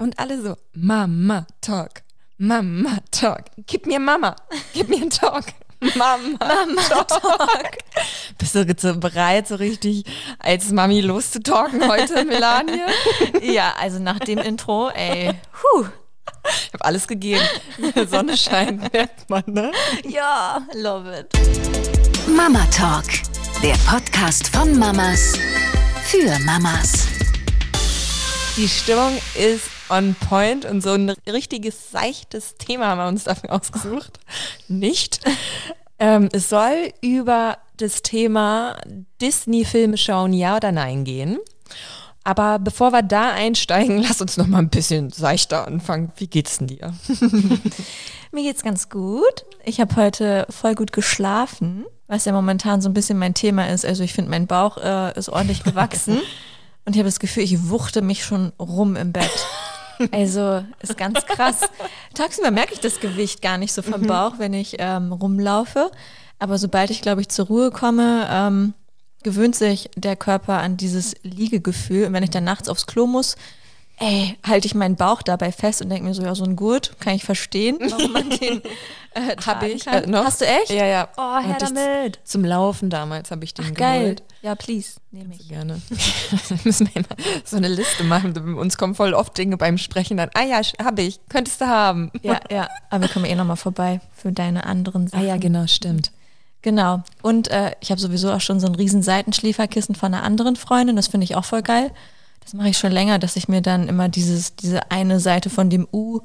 Und alle so, Mama Talk, Mama Talk, gib mir Mama, gib mir einen Talk. Mama, Mama Talk. Bist du jetzt so bereit, so richtig als Mami loszutalken heute, Melanie? ja, also nach dem Intro, ey, puh. Ich habe alles gegeben. Sonne scheint, merkt man, ne? Ja, love it. Mama Talk, der Podcast von Mamas für Mamas. Die Stimmung ist on point und so ein richtiges seichtes Thema haben wir uns dafür ausgesucht. Nicht. Ähm, es soll über das Thema Disney-Filme schauen, ja oder nein gehen. Aber bevor wir da einsteigen, lass uns noch mal ein bisschen seichter anfangen. Wie geht's denn dir? Mir geht's ganz gut. Ich habe heute voll gut geschlafen, was ja momentan so ein bisschen mein Thema ist. Also ich finde, mein Bauch äh, ist ordentlich gewachsen. Und ich habe das Gefühl, ich wuchte mich schon rum im Bett. Also ist ganz krass. Tagsüber merke ich das Gewicht gar nicht so vom mhm. Bauch, wenn ich ähm, rumlaufe. Aber sobald ich, glaube ich, zur Ruhe komme, ähm, gewöhnt sich der Körper an dieses Liegegefühl. Und wenn ich dann nachts aufs Klo muss, ey, halte ich meinen Bauch dabei fest und denke mir so, ja, so ein Gurt, kann ich verstehen, warum man den äh, habe ich äh, noch. Hast du echt? Ja, ja. Oh, her damit. Zum Laufen damals habe ich den Ach, geil. geholt. Ja, please, nehme ich. Gerne. müssen wir immer so eine Liste machen. Uns kommen voll oft Dinge beim Sprechen dann, ah ja, habe ich, könntest du haben. Ja, ja, aber wir kommen eh nochmal vorbei für deine anderen Sachen. Ah ja, genau, stimmt. Genau. Und äh, ich habe sowieso auch schon so ein riesen Seitenschläferkissen von einer anderen Freundin. Das finde ich auch voll geil. Das mache ich schon länger, dass ich mir dann immer dieses, diese eine Seite von dem U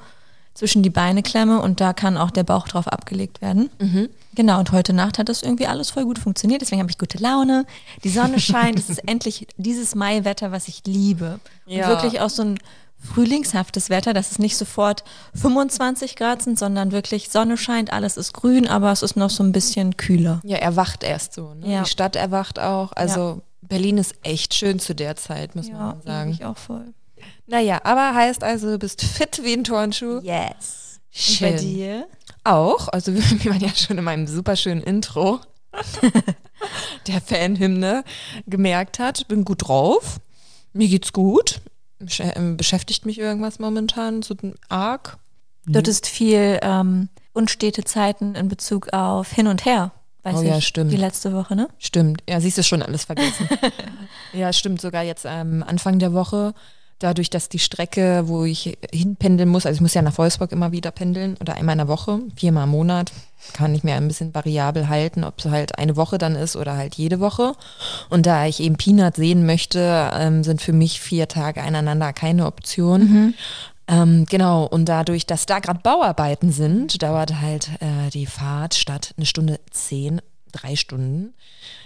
zwischen die Beine klemme und da kann auch der Bauch drauf abgelegt werden. Mhm. Genau, und heute Nacht hat das irgendwie alles voll gut funktioniert. Deswegen habe ich gute Laune. Die Sonne scheint. es ist endlich dieses Maiwetter, was ich liebe. Ja. Und wirklich auch so ein frühlingshaftes Wetter, dass es nicht sofort 25 Grad sind, sondern wirklich Sonne scheint, alles ist grün, aber es ist noch so ein bisschen kühler. Ja, erwacht erst so. Ne? Ja. Die Stadt erwacht auch. Also ja. Berlin ist echt schön zu der Zeit, muss ja, man sagen. Ja, ich auch voll. Naja, aber heißt also, du bist fit wie ein Turnschuh. Yes. Schön. Und bei dir? Auch. Also, wie man ja schon in meinem super schönen Intro der Fanhymne gemerkt hat, bin gut drauf. Mir geht's gut. Ähm, beschäftigt mich irgendwas momentan so arg? Du hattest viel ähm, unstete Zeiten in Bezug auf hin und her. Weiß oh ich, ja, stimmt. Die letzte Woche, ne? Stimmt. Ja, siehst du schon alles vergessen. ja, stimmt. Sogar jetzt am Anfang der Woche, dadurch, dass die Strecke, wo ich hinpendeln muss, also ich muss ja nach Wolfsburg immer wieder pendeln oder einmal in der Woche, viermal im Monat, kann ich mir ein bisschen variabel halten, ob es halt eine Woche dann ist oder halt jede Woche. Und da ich eben Peanut sehen möchte, ähm, sind für mich vier Tage einander keine Option. Mhm. Ähm, genau, und dadurch, dass da gerade Bauarbeiten sind, dauert halt äh, die Fahrt statt eine Stunde zehn, drei Stunden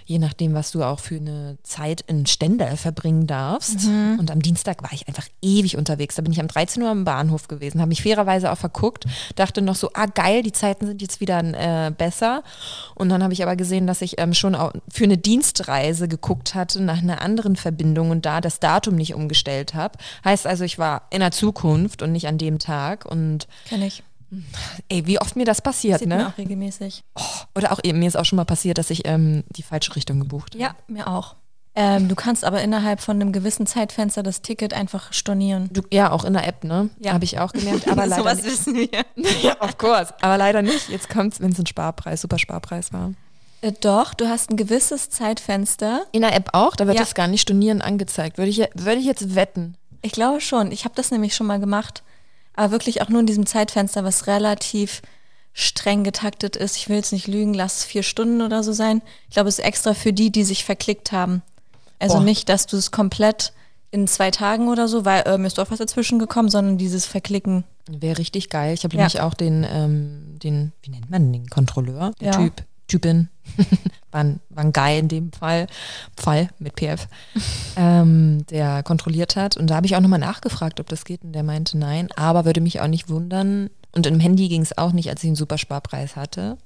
je nachdem, was du auch für eine Zeit in Stendal verbringen darfst. Mhm. Und am Dienstag war ich einfach ewig unterwegs. Da bin ich um 13 Uhr am Bahnhof gewesen, habe mich fairerweise auch verguckt, dachte noch so, ah geil, die Zeiten sind jetzt wieder äh, besser. Und dann habe ich aber gesehen, dass ich ähm, schon für eine Dienstreise geguckt hatte nach einer anderen Verbindung und da das Datum nicht umgestellt habe. Heißt also, ich war in der Zukunft und nicht an dem Tag. Und Kenn ich. Ey, wie oft mir das passiert, Sieht ne? Mir auch regelmäßig. Oh, oder auch eben, mir ist auch schon mal passiert, dass ich ähm, die falsche Richtung gebucht habe. Ja, mir auch. Ähm, du kannst aber innerhalb von einem gewissen Zeitfenster das Ticket einfach stornieren. Du, ja, auch in der App, ne? Ja. Habe ich auch gemerkt. Aber leider was wissen wir. ja, of course. Aber leider nicht. Jetzt kommt es, wenn es ein Sparpreis, super Sparpreis war. Äh, doch, du hast ein gewisses Zeitfenster. In der App auch? Da wird ja. das gar nicht stornieren angezeigt. Würde ich, würde ich jetzt wetten? Ich glaube schon. Ich habe das nämlich schon mal gemacht aber wirklich auch nur in diesem Zeitfenster, was relativ streng getaktet ist. Ich will jetzt nicht lügen, lass es vier Stunden oder so sein. Ich glaube, es ist extra für die, die sich verklickt haben. Also Boah. nicht, dass du es komplett in zwei Tagen oder so, weil äh, mir ist doch was dazwischen gekommen, sondern dieses Verklicken. Wäre richtig geil. Ich habe ja. nämlich auch den, ähm, den, wie nennt man den Kontrolleur, der ja. Typ, Typin, waren, waren geil in dem Fall, Fall mit PF, ähm, der kontrolliert hat. Und da habe ich auch nochmal nachgefragt, ob das geht. Und der meinte nein, aber würde mich auch nicht wundern. Und im Handy ging es auch nicht, als ich einen Supersparpreis hatte.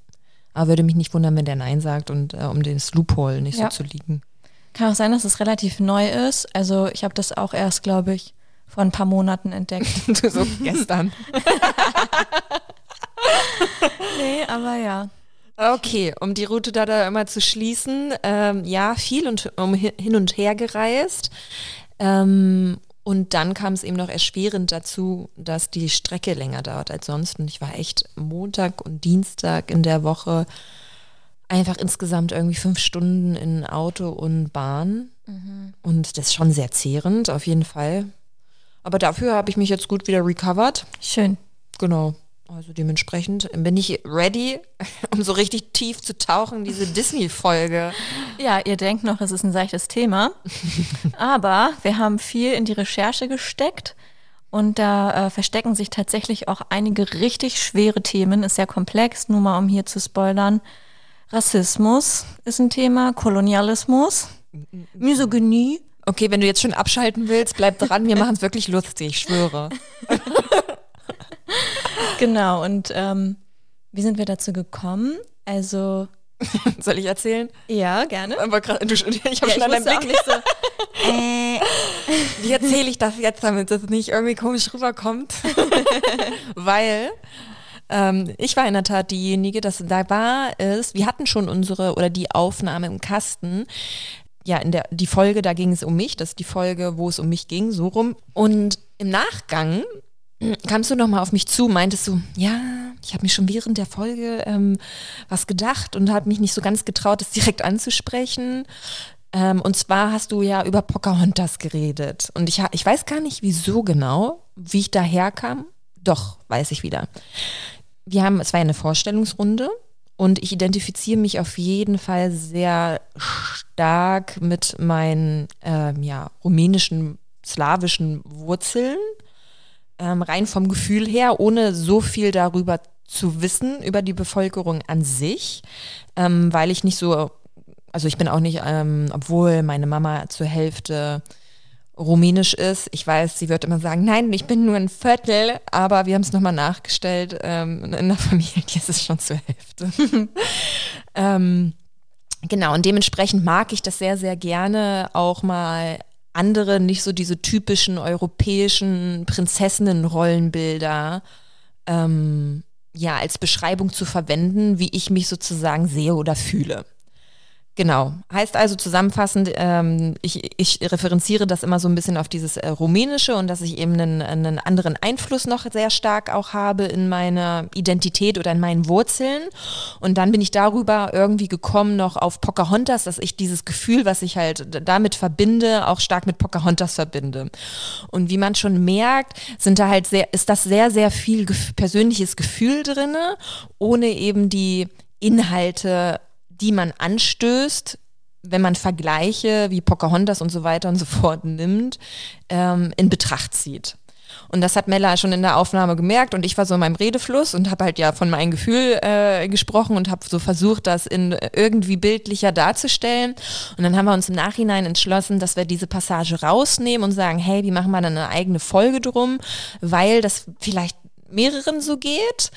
Aber würde mich nicht wundern, wenn der Nein sagt und äh, um den Loophole nicht ja. so zu liegen. Kann auch sein, dass es relativ neu ist. Also ich habe das auch erst, glaube ich, vor ein paar Monaten entdeckt. so gestern. nee, aber ja. Okay, um die Route da, da immer zu schließen, ähm, ja, viel und um hin und her gereist. Ähm, Und dann kam es eben noch erschwerend dazu, dass die Strecke länger dauert als sonst. Und ich war echt Montag und Dienstag in der Woche einfach insgesamt irgendwie fünf Stunden in Auto und Bahn. Und das ist schon sehr zehrend, auf jeden Fall. Aber dafür habe ich mich jetzt gut wieder recovered. Schön. Genau. Also dementsprechend bin ich ready, um so richtig tief zu tauchen, diese Disney-Folge. Ja, ihr denkt noch, es ist ein seichtes Thema. Aber wir haben viel in die Recherche gesteckt. Und da äh, verstecken sich tatsächlich auch einige richtig schwere Themen. Ist sehr komplex, nur mal um hier zu spoilern. Rassismus ist ein Thema, Kolonialismus, Misogynie. Okay, wenn du jetzt schon abschalten willst, bleib dran, wir machen es wirklich lustig, ich schwöre. Genau, und ähm, wie sind wir dazu gekommen? Also, Soll ich erzählen? ja, gerne. Aber grad, du, ich habe Ja, schon auch Blick nicht so. Äh, Wie erzähle ich das jetzt, damit das nicht irgendwie komisch rüberkommt? Weil ähm, ich war in der Tat diejenige, dass da war es, wir hatten schon unsere oder die Aufnahme im Kasten. Ja, in der die Folge, da ging es um mich, das ist die Folge, wo es um mich ging, so rum. Und im Nachgang kamst du nochmal auf mich zu, meintest du, ja, ich habe mir schon während der Folge ähm, was gedacht und habe mich nicht so ganz getraut, das direkt anzusprechen. Ähm, und zwar hast du ja über Pocahontas geredet. Und ich, ich weiß gar nicht, wieso genau, wie ich daherkam. Doch, weiß ich wieder. Wir haben, es war ja eine Vorstellungsrunde und ich identifiziere mich auf jeden Fall sehr stark mit meinen ähm, ja, rumänischen, slawischen Wurzeln ähm, rein vom Gefühl her, ohne so viel darüber zu wissen, über die Bevölkerung an sich, ähm, weil ich nicht so, also ich bin auch nicht, ähm, obwohl meine Mama zur Hälfte rumänisch ist. Ich weiß, sie wird immer sagen, nein, ich bin nur ein Viertel, aber wir haben es nochmal nachgestellt. Ähm, in der Familie ist es schon zur Hälfte. ähm, genau, und dementsprechend mag ich das sehr, sehr gerne auch mal andere, nicht so diese typischen europäischen Prinzessinnen-Rollenbilder ähm, ja, als Beschreibung zu verwenden, wie ich mich sozusagen sehe oder fühle. Genau. Heißt also zusammenfassend, ähm, ich, ich referenziere das immer so ein bisschen auf dieses äh, Rumänische und dass ich eben einen, einen anderen Einfluss noch sehr stark auch habe in meiner Identität oder in meinen Wurzeln. Und dann bin ich darüber irgendwie gekommen noch auf Pocahontas, dass ich dieses Gefühl, was ich halt damit verbinde, auch stark mit Pocahontas verbinde. Und wie man schon merkt, sind da halt sehr, ist das sehr, sehr viel gef persönliches Gefühl drinne, ohne eben die Inhalte die man anstößt, wenn man Vergleiche wie Pocahontas und so weiter und so fort nimmt, ähm, in Betracht zieht. Und das hat Mella schon in der Aufnahme gemerkt und ich war so in meinem Redefluss und habe halt ja von meinem Gefühl äh, gesprochen und habe so versucht, das in irgendwie bildlicher darzustellen. Und dann haben wir uns im Nachhinein entschlossen, dass wir diese Passage rausnehmen und sagen, hey, wie machen wir dann eine eigene Folge drum, weil das vielleicht mehreren so geht,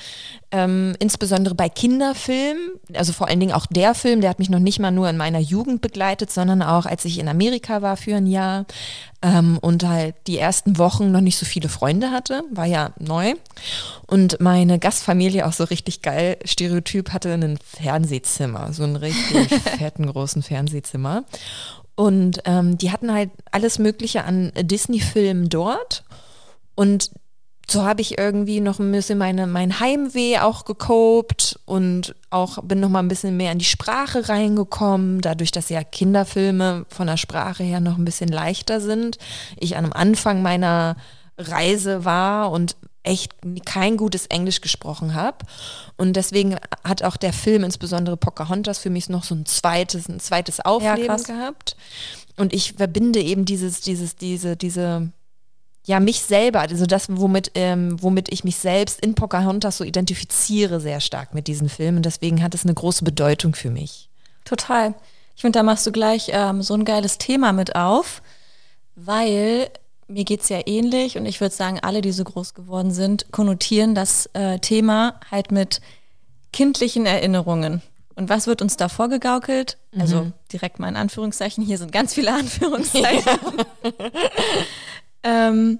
ähm, insbesondere bei Kinderfilmen, also vor allen Dingen auch der Film, der hat mich noch nicht mal nur in meiner Jugend begleitet, sondern auch als ich in Amerika war für ein Jahr ähm, und halt die ersten Wochen noch nicht so viele Freunde hatte, war ja neu. Und meine Gastfamilie auch so richtig geil, Stereotyp hatte ein Fernsehzimmer, so einen richtig fetten großen Fernsehzimmer. Und ähm, die hatten halt alles Mögliche an Disney-Filmen dort. Und so habe ich irgendwie noch ein bisschen meine, mein Heimweh auch gekopt und auch bin noch mal ein bisschen mehr in die Sprache reingekommen, dadurch, dass ja Kinderfilme von der Sprache her noch ein bisschen leichter sind. Ich am Anfang meiner Reise war und echt kein gutes Englisch gesprochen habe. Und deswegen hat auch der Film, insbesondere Pocahontas, für mich noch so ein zweites, ein zweites Aufleben krass. gehabt. Und ich verbinde eben dieses, dieses, diese, diese ja, mich selber, also das, womit, ähm, womit ich mich selbst in Pocahontas so identifiziere, sehr stark mit diesen Filmen. Und deswegen hat es eine große Bedeutung für mich. Total. Ich finde, da machst du gleich ähm, so ein geiles Thema mit auf, weil mir geht's ja ähnlich und ich würde sagen, alle, die so groß geworden sind, konnotieren das äh, Thema halt mit kindlichen Erinnerungen. Und was wird uns da vorgegaukelt? Also direkt mal in Anführungszeichen, hier sind ganz viele Anführungszeichen. ähm,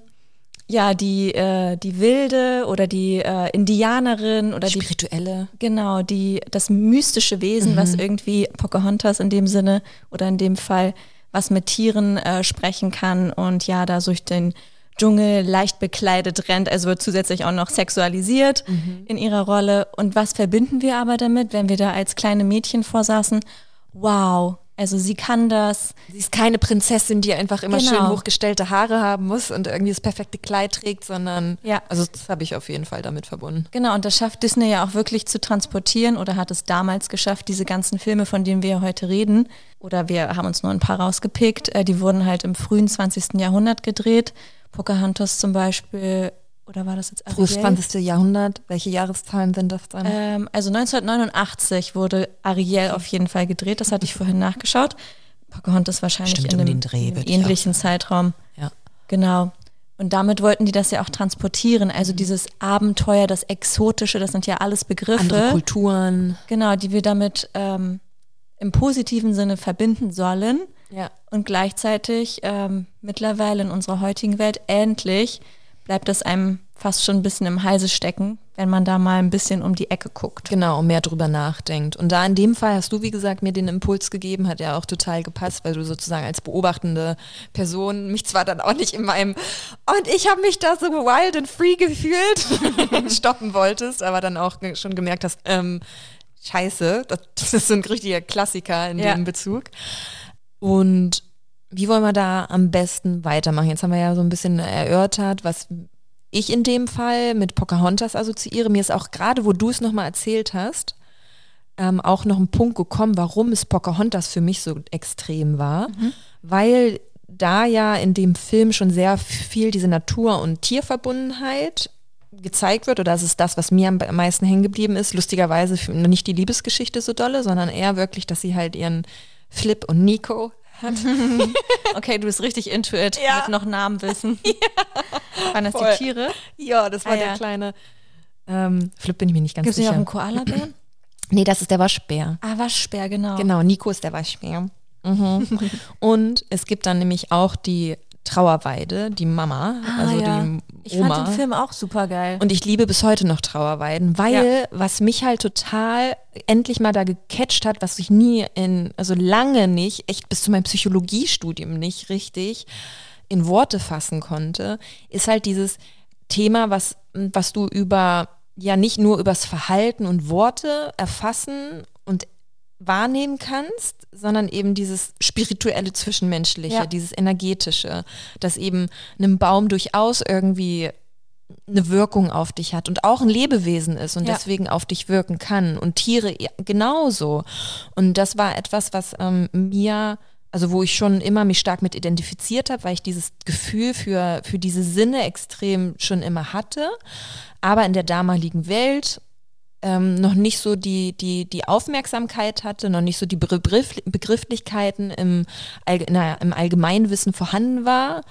ja, die, äh, die Wilde oder die äh, Indianerin oder die Spirituelle. Genau, die, das mystische Wesen, was irgendwie Pocahontas in dem Sinne oder in dem Fall was mit Tieren äh, sprechen kann und ja, da durch den Dschungel leicht bekleidet rennt, also wird zusätzlich auch noch sexualisiert Mhm. in ihrer Rolle. Und was verbinden wir aber damit, wenn wir da als kleine Mädchen vorsaßen? Wow, also sie kann das. Sie ist keine Prinzessin, die einfach immer Genau. schön hochgestellte Haare haben muss und irgendwie das perfekte Kleid trägt, sondern Ja. also das habe ich auf jeden Fall damit verbunden. Genau, und das schafft Disney ja auch wirklich zu transportieren oder hat es damals geschafft, diese ganzen Filme, von denen wir heute reden, oder wir haben uns nur ein paar rausgepickt, äh, die wurden halt im frühen 20. Jahrhundert gedreht. Pocahontas zum Beispiel, oder war das jetzt Frühes Ariel? 20. Jahrhundert, welche Jahreszahlen sind das dann? Ähm, also 1989 wurde Ariel auf jeden Fall gedreht, das hatte ich vorhin nachgeschaut. Pocahontas wahrscheinlich Stimmt, in um einem, den Dreh, in einem ähnlichen Zeitraum. ja. Genau. Und damit wollten die das ja auch transportieren. Also dieses Abenteuer, das Exotische, das sind ja alles Begriffe. Andere Kulturen. Genau, die wir damit ähm, im positiven Sinne verbinden sollen. Ja. Und gleichzeitig ähm, mittlerweile in unserer heutigen Welt endlich bleibt es einem fast schon ein bisschen im Halse stecken, wenn man da mal ein bisschen um die Ecke guckt. Genau, und mehr drüber nachdenkt. Und da in dem Fall hast du, wie gesagt, mir den Impuls gegeben, hat ja auch total gepasst, weil du sozusagen als beobachtende Person mich zwar dann auch nicht in meinem und ich habe mich da so wild and free gefühlt stoppen wolltest, aber dann auch schon gemerkt hast, ähm, scheiße, das, das ist so ein richtiger Klassiker in Ja. dem Bezug. Und wie wollen wir da am besten weitermachen? Jetzt haben wir ja so ein bisschen erörtert, was ich in dem Fall mit Pocahontas assoziiere. Mir ist auch gerade, wo du es nochmal erzählt hast, ähm, auch noch ein Punkt gekommen, warum es Pocahontas für mich so extrem war. Weil da ja in dem Film schon sehr viel diese Natur- und Tierverbundenheit gezeigt wird, oder das ist das, was mir am meisten hängen geblieben ist. Lustigerweise nicht die Liebesgeschichte so dolle, sondern eher wirklich, dass sie halt ihren Flip und Nico hat. Okay, du bist richtig into it Ja. mit noch Namen wissen. Waren das Voll. die Tiere? Ja, das war Ah, der ja. kleine. Ähm, Flip bin ich mir nicht ganz Gibt es nicht auch sicher. einen Koalabären? Nee, das ist der Waschbär. ah, Waschbär, genau. Genau, Nico ist der Waschbär. Mhm. Und es gibt dann nämlich auch die Trauerweide, die Mama, Ah, also ja. die Ich Oma. fand den Film auch super geil. Und ich liebe bis heute noch Trauerweiden, weil was mich halt total endlich mal da gecatcht hat, was ich nie in, also lange nicht, echt bis zu meinem Psychologiestudium nicht richtig in Worte fassen konnte, ist halt dieses Thema, was, was du über, ja nicht nur übers Verhalten und Worte erfassen wahrnehmen kannst, sondern eben dieses spirituelle Zwischenmenschliche, Ja. dieses energetische, dass eben einem Baum durchaus irgendwie eine Wirkung auf dich hat und auch ein Lebewesen ist und Ja. deswegen auf dich wirken kann und Tiere ja, genauso. Und das war etwas, was ähm, mir, also wo ich schon immer mich stark mit identifiziert habe, weil ich dieses Gefühl für, für diese Sinne extrem schon immer hatte, aber in der damaligen Welt ähm, noch nicht so die, die, die Aufmerksamkeit hatte, noch nicht so die Begriff, Begrifflichkeiten im, Allg na, im Allgemeinwissen vorhanden war.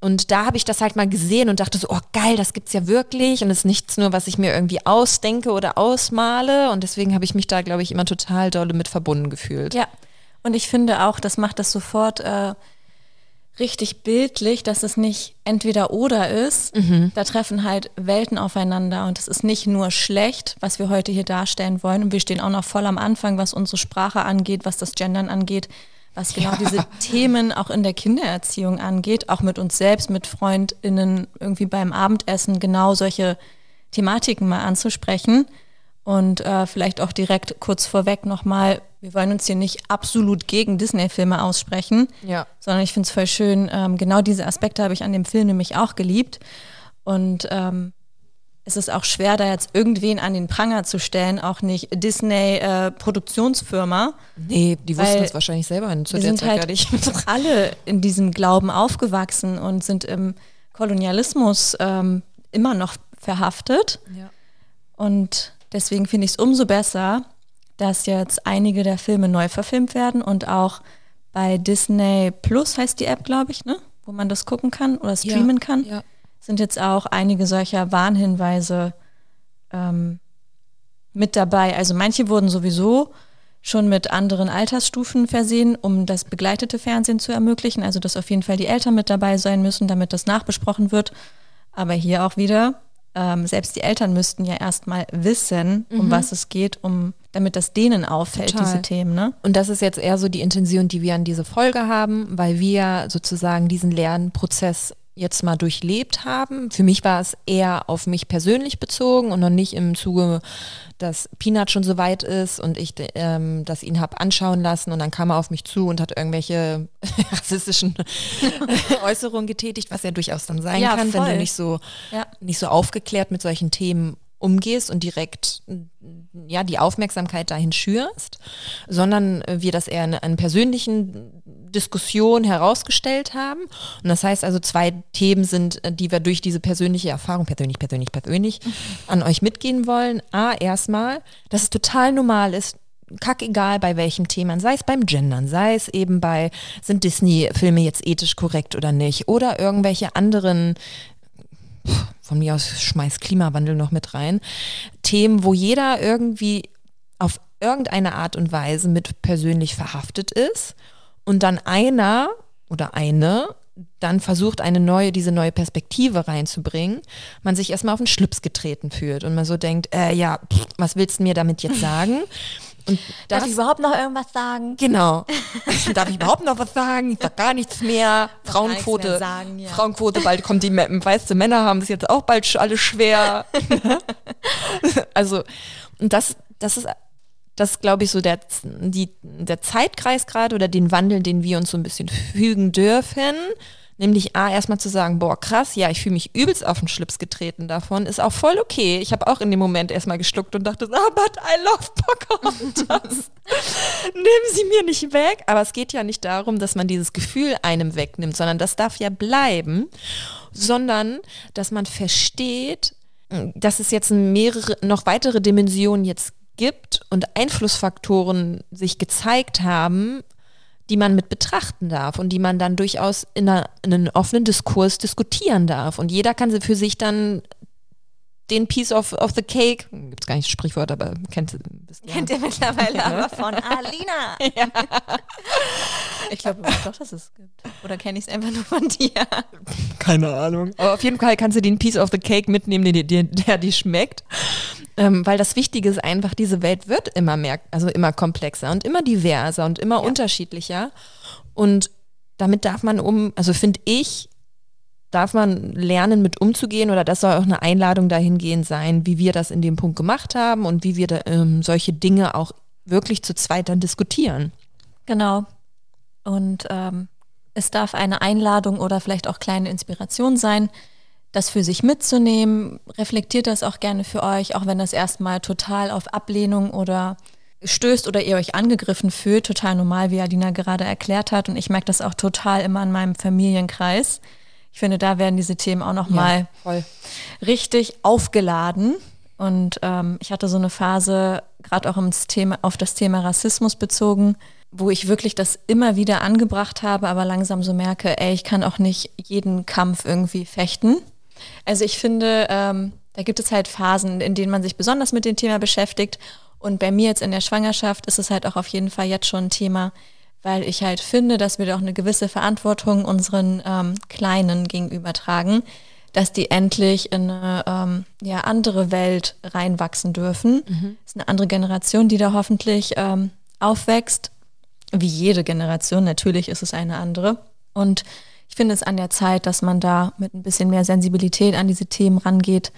Und da habe ich das halt mal gesehen und dachte so, oh geil, das gibt's ja wirklich und es ist nichts nur, was ich mir irgendwie ausdenke oder ausmale. Und deswegen habe ich mich da, glaube ich, immer total dolle mit verbunden gefühlt. Ja, und ich finde auch, das macht das sofort äh, richtig bildlich, dass es nicht entweder oder ist. Da treffen halt Welten aufeinander und es ist nicht nur schlecht, was wir heute hier darstellen wollen. Und wir stehen auch noch voll am Anfang, was unsere Sprache angeht, was das Gendern angeht, was genau diese Themen auch in der Kindererziehung angeht, auch mit uns selbst, mit FreundInnen irgendwie beim Abendessen genau solche Thematiken mal anzusprechen. Und äh, vielleicht auch direkt kurz vorweg nochmal, wir wollen uns hier nicht absolut gegen Disney-Filme aussprechen, Ja. sondern ich finde es voll schön, ähm, genau diese Aspekte habe ich an dem Film nämlich auch geliebt. Und ähm, es ist auch schwer, da jetzt irgendwen an den Pranger zu stellen, auch nicht Disney-Produktionsfirma. Nee, die wussten es wahrscheinlich selber zu wir der sind Zeit halt gar nicht. alle in diesem Glauben aufgewachsen und sind im Kolonialismus ähm, immer noch verhaftet. Ja. Und deswegen finde ich es umso besser, dass jetzt einige der Filme neu verfilmt werden und auch bei Disney Plus heißt die App, glaube ich, ne? wo man das gucken kann oder streamen kann, Ja. sind jetzt auch einige solcher Warnhinweise ähm, mit dabei. Also manche wurden sowieso schon mit anderen Altersstufen versehen, um das begleitete Fernsehen zu ermöglichen. Also dass auf jeden Fall die Eltern mit dabei sein müssen, damit das nachbesprochen wird. Aber hier auch wieder, ähm, selbst die Eltern müssten ja erstmal wissen, um was es geht, um damit das denen auffällt, Total. diese Themen, ne? Und das ist jetzt eher so die Intention, die wir an diese Folge haben, weil wir sozusagen diesen Lernprozess jetzt mal durchlebt haben. Für mich war es eher auf mich persönlich bezogen und noch nicht im Zuge, dass Peanut schon so weit ist und ich ähm, das ihn habe anschauen lassen und dann kam er auf mich zu und hat irgendwelche rassistischen Äußerungen getätigt, was ja durchaus dann sein Ja, kann, wenn voll. du nicht so Ja. nicht so aufgeklärt mit solchen Themen umgehst und direkt ja die Aufmerksamkeit dahin schürst, sondern wir das eher in einer persönlichen Diskussion herausgestellt haben. Und das heißt also, zwei Themen sind, die wir durch diese persönliche Erfahrung, persönlich, persönlich, persönlich, an euch mitgehen wollen. A, erstmal, dass es total normal ist, kackegal bei welchem Thema, sei es beim Gendern, sei es eben bei, sind Disney-Filme jetzt ethisch korrekt oder nicht, oder irgendwelche anderen von mir aus schmeiß Klimawandel noch mit rein, Themen, wo jeder irgendwie auf irgendeine Art und Weise mit persönlich verhaftet ist und dann einer oder eine dann versucht, eine neue, diese neue Perspektive reinzubringen, man sich erstmal auf den Schlips getreten fühlt und man so denkt, äh, ja, pff, was willst du mir damit jetzt sagen? Und Darf das- ich überhaupt noch irgendwas sagen? Genau. Darf ich überhaupt noch was sagen? Ich sag gar nichts mehr. Frauenquote. mehr sagen, ja. Frauenquote, bald kommt die, weißt du, Männer haben es jetzt auch bald sch- alle schwer. also, und das, das ist, das glaube ich, so der, die, der Zeitkreis gerade oder den Wandel, den wir uns so ein bisschen fügen dürfen. Nämlich A, erstmal zu sagen, boah, krass, ja, ich fühle mich übelst auf den Schlips getreten davon, ist auch voll okay. Ich habe auch in dem Moment erstmal geschluckt und dachte, ah, but I love Pocahontas. Nehmen Sie mir nicht weg. Aber es geht ja nicht darum, dass man dieses Gefühl einem wegnimmt, sondern das darf ja bleiben, sondern dass man versteht, dass es jetzt mehrere, noch weitere Dimensionen jetzt gibt und Einflussfaktoren sich gezeigt haben, die man mit betrachten darf und die man dann durchaus in, einer, in einem offenen Diskurs diskutieren darf. Und jeder kann für sich dann den Piece of, of the Cake, gibt es gar nicht das Sprichwort, aber kennt ihr. Kennt ihr mittlerweile aber von Alina. Ich glaube doch, dass es gibt. Oder kenne ich es einfach nur von dir? Keine Ahnung. Aber auf jeden Fall kannst du den Piece of the Cake mitnehmen, der, der, der dir schmeckt. Ähm, weil das Wichtige ist einfach, diese Welt wird immer mehr, also immer komplexer und immer diverser und immer unterschiedlicher. Und damit darf man um, also finde ich, darf man lernen, mit umzugehen oder das soll auch eine Einladung dahingehend sein, wie wir das in dem Punkt gemacht haben und wie wir da, ähm, solche Dinge auch wirklich zu zweit dann diskutieren. Genau. Und ähm, es darf eine Einladung oder vielleicht auch kleine Inspiration sein, das für sich mitzunehmen. Reflektiert das auch gerne für euch, auch wenn das erstmal total auf Ablehnung oder stößt oder ihr euch angegriffen fühlt. Total normal, wie Alina gerade erklärt hat. Und ich merke das auch total immer in meinem Familienkreis. Ich finde, da werden diese Themen auch nochmal voll. richtig aufgeladen. Und ähm, ich hatte so eine Phase, gerade auch ins Thema, auf das Thema Rassismus bezogen, wo ich wirklich das immer wieder angebracht habe, aber langsam so merke, ey, ich kann auch nicht jeden Kampf irgendwie fechten. Also ich finde, ähm, da gibt es halt Phasen, in denen man sich besonders mit dem Thema beschäftigt. Und bei mir jetzt in der Schwangerschaft ist es halt auch auf jeden Fall jetzt schon ein Thema, weil ich halt finde, dass wir da auch eine gewisse Verantwortung unseren ähm, Kleinen gegenüber tragen, dass die endlich in eine ähm, ja, andere Welt reinwachsen dürfen. Es ist eine andere Generation, die da hoffentlich ähm, aufwächst. Wie jede Generation, natürlich ist es eine andere. Und ich finde es an der Zeit, dass man da mit ein bisschen mehr Sensibilität an diese Themen rangeht.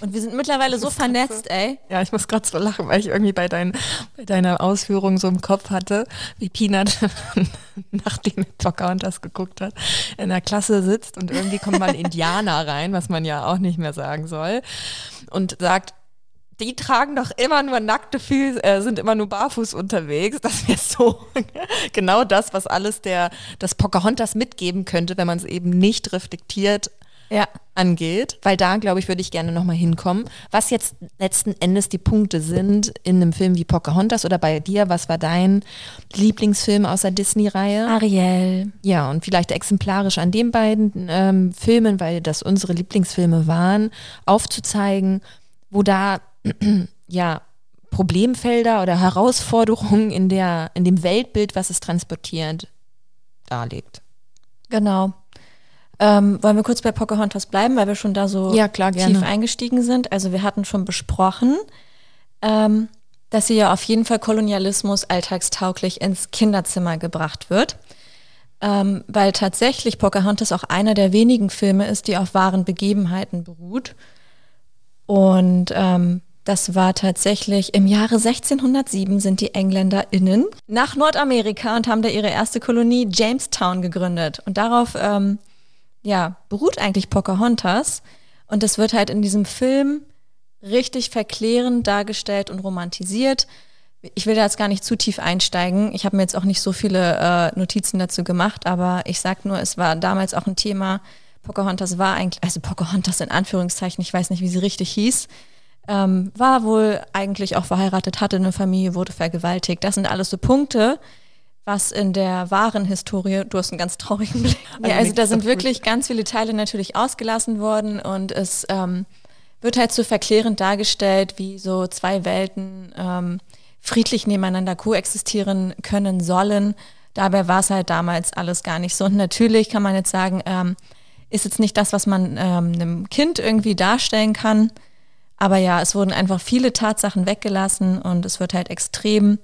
Und wir sind mittlerweile so vernetzt, ey. Ja, ich muss gerade so lachen, weil ich irgendwie bei, dein, bei deiner Ausführung so im Kopf hatte, wie Peanut, nachdem er Pocahontas geguckt hat, in der Klasse sitzt und irgendwie kommt mal ein Indianer rein, was man ja auch nicht mehr sagen soll, und sagt, die tragen doch immer nur nackte Füße, äh, sind immer nur barfuß unterwegs. Das wäre so genau das, was alles der, das Pocahontas mitgeben könnte, wenn man es eben nicht reflektiert Ja. angeht, weil da, glaube ich, würde ich gerne nochmal hinkommen. Was jetzt letzten Endes die Punkte sind in einem Film wie Pocahontas oder bei dir, was war dein Lieblingsfilm aus der Disney-Reihe? Ariel. Ja, und vielleicht exemplarisch an den beiden ähm, Filmen, weil das unsere Lieblingsfilme waren, aufzuzeigen, wo da ja Problemfelder oder Herausforderungen in der in dem Weltbild, was es transportiert, darlegt. Genau. Ähm, wollen wir kurz bei Pocahontas bleiben, weil wir schon da so Ja, klar, tief eingestiegen sind. Also wir hatten schon besprochen, ähm, dass hier ja auf jeden Fall Kolonialismus alltagstauglich ins Kinderzimmer gebracht wird. Ähm, weil tatsächlich Pocahontas auch einer der wenigen Filme ist, die auf wahren Begebenheiten beruht. Und ähm, das war tatsächlich im Jahre 1607 sind die EngländerInnen nach Nordamerika und haben da ihre erste Kolonie Jamestown gegründet. Und darauf ähm, ja, beruht eigentlich Pocahontas. Und das wird halt in diesem Film richtig verklärend dargestellt und romantisiert. Ich will da jetzt gar nicht zu tief einsteigen. Ich habe mir jetzt auch nicht so viele äh, Notizen dazu gemacht, aber ich sag nur, es war damals auch ein Thema. Pocahontas war eigentlich, also Pocahontas in Anführungszeichen, ich weiß nicht, wie sie richtig hieß, ähm, war wohl eigentlich auch verheiratet, hatte eine Familie, wurde vergewaltigt. Das sind alles so Punkte, was in der wahren Historie, du hast einen ganz traurigen Blick. Ja, also da sind wirklich ganz viele Teile natürlich ausgelassen worden und es ähm, wird halt so verklärend dargestellt, wie so zwei Welten ähm, friedlich nebeneinander koexistieren können sollen. Dabei war es halt damals alles gar nicht so. Und natürlich kann man jetzt sagen, ähm, ist jetzt nicht das, was man ähm, einem Kind irgendwie darstellen kann. Aber ja, es wurden einfach viele Tatsachen weggelassen und es wird halt extrem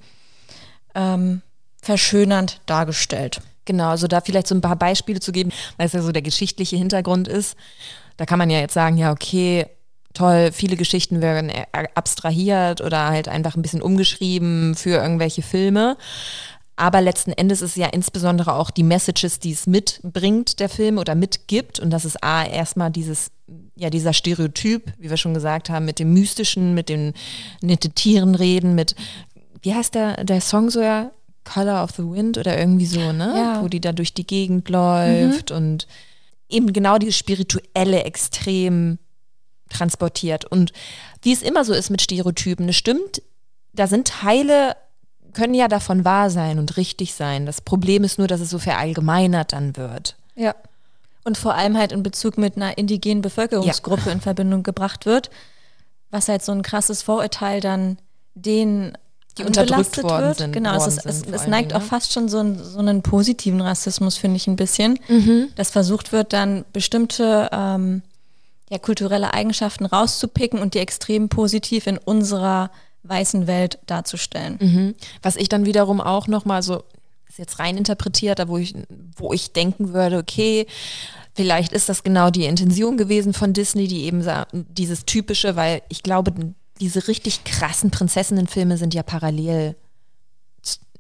ähm, verschönernd dargestellt. Genau, also da vielleicht so ein paar Beispiele zu geben, weil es ja so der geschichtliche Hintergrund ist. Da kann man ja jetzt sagen, ja, okay, toll, viele Geschichten werden abstrahiert oder halt einfach ein bisschen umgeschrieben für irgendwelche Filme. Aber letzten Endes ist es ja insbesondere auch die Messages, die es mitbringt, der Film oder mitgibt. Und das ist A, erstmal dieses, ja, dieser Stereotyp, wie wir schon gesagt haben, mit dem Mystischen, mit den, mit den Tieren reden, mit, wie heißt der, der Song so ja? Color of the Wind oder irgendwie so, ne? Ja. Wo die da durch die Gegend läuft mhm. und eben genau dieses spirituelle extrem transportiert. Und wie es immer so ist mit Stereotypen, es stimmt, da sind Teile, können ja davon wahr sein und richtig sein. Das Problem ist nur, dass es so verallgemeinert dann wird. Ja. Und vor allem halt in Bezug mit einer indigenen Bevölkerungsgruppe ja. in Verbindung gebracht wird, was halt so ein krasses Vorurteil dann den die unterdrückt worden wird. sind. Genau, es, ist, es, es neigt auch fast schon so, ein, so einen positiven Rassismus, finde ich ein bisschen, mhm. dass versucht wird, dann bestimmte ähm, ja, kulturelle Eigenschaften rauszupicken und die extrem positiv in unserer weißen Welt darzustellen. Mhm. Was ich dann wiederum auch nochmal so, ist jetzt rein interpretiert, da wo ich, wo ich denken würde, okay, vielleicht ist das genau die Intention gewesen von Disney, die eben dieses typische, weil ich glaube, diese richtig krassen Prinzessinnenfilme sind ja parallel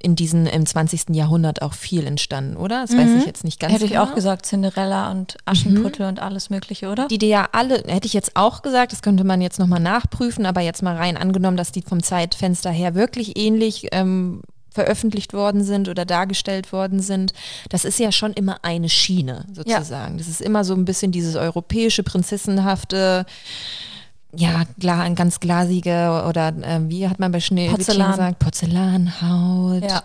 in diesen im 20. Jahrhundert auch viel entstanden, oder? Das mhm. weiß ich jetzt nicht ganz Hätte genau. ich auch gesagt, Cinderella und Aschenputtel mhm. und alles mögliche, oder? Die, die ja alle, hätte ich jetzt auch gesagt, das könnte man jetzt nochmal nachprüfen, aber jetzt mal rein angenommen, dass die vom Zeitfenster her wirklich ähnlich ähm, veröffentlicht worden sind oder dargestellt worden sind, das ist ja schon immer eine Schiene sozusagen. Ja. Das ist immer so ein bisschen dieses europäische, prinzessenhafte, ja, klar, ein ganz glasige oder äh, wie hat man bei Schnee Porzellan. gesagt, Porzellanhaut. Ja.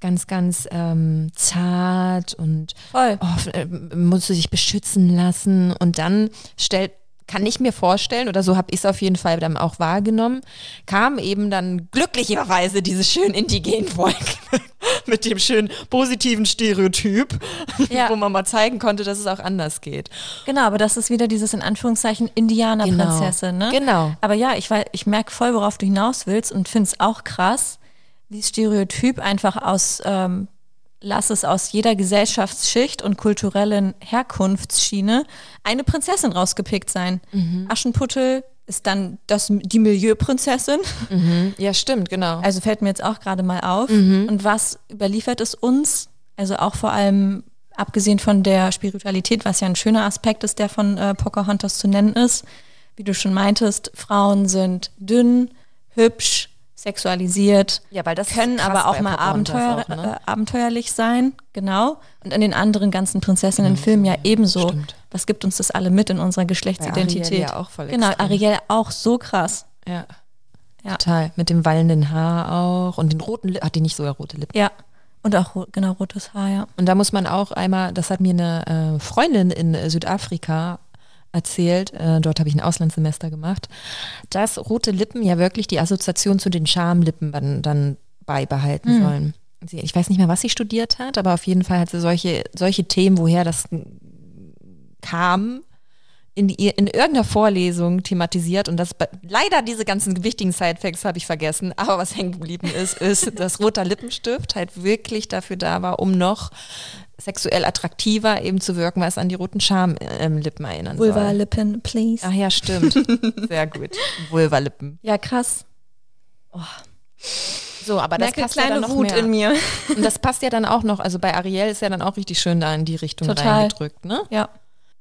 Ganz, ganz ähm, zart und. Oh, äh, musste sich beschützen lassen. Und dann stellt, kann ich mir vorstellen, oder so habe ich es auf jeden Fall dann auch wahrgenommen, kam eben dann glücklicherweise dieses schön indigenen Volk mit dem schön positiven Stereotyp, ja. wo man mal zeigen konnte, dass es auch anders geht. Genau, aber das ist wieder dieses in Anführungszeichen Indianerprinzessin, genau. ne? Genau. Aber ja, ich, ich merke voll, worauf du hinaus willst und finde es auch krass, wie Stereotyp einfach aus ähm, lass es aus jeder Gesellschaftsschicht und kulturellen Herkunftsschiene eine Prinzessin rausgepickt sein. Mhm. Aschenputtel ist dann das, die Milieuprinzessin. Mhm. Ja, stimmt, genau. Also fällt mir jetzt auch gerade mal auf. Mhm. Und was überliefert es uns? Also auch vor allem abgesehen von der Spiritualität, was ja ein schöner Aspekt ist, der von äh, Pocahontas zu nennen ist. Wie du schon meintest, Frauen sind dünn, hübsch, sexualisiert, ja, weil das können aber auch mal Abenteuer, auch, ne? äh, abenteuerlich sein, genau. Und in den anderen ganzen Prinzessinnen-Filmen ja, ja ebenso. Stimmt. Was gibt uns das alle mit in unserer Geschlechtsidentität? Ja auch voll genau, Ariel auch so krass. Ja. ja. Total. Mit dem wallenden Haar auch und den roten Lippen. Hat die nicht sogar rote Lippen? Ja. Und auch genau rotes Haar, ja. Und da muss man auch einmal, das hat mir eine äh, Freundin in Südafrika erzählt, äh, dort habe ich ein Auslandssemester gemacht, dass rote Lippen ja wirklich die Assoziation zu den Schamlippen dann, dann beibehalten mhm. sollen. Sie, ich weiß nicht mehr, was sie studiert hat, aber auf jeden Fall hat sie solche, solche Themen, woher das kam, in, die, in irgendeiner Vorlesung thematisiert und das leider diese ganzen wichtigen Side-Facts habe ich vergessen, aber was hängen geblieben ist, ist, dass roter Lippenstift halt wirklich dafür da war, um noch sexuell attraktiver eben zu wirken, weil es an die roten Schamlippen erinnern soll. Vulva-Lippen, please. Ach ja, stimmt. Sehr gut. Vulva-Lippen. Ja, krass. Oh. So, aber das Merke passt ja kleine dann noch Wut mehr. in mir. Und das passt ja dann auch noch, also bei Ariel ist ja dann auch richtig schön da in die Richtung Total. reingedrückt, ne? Ja.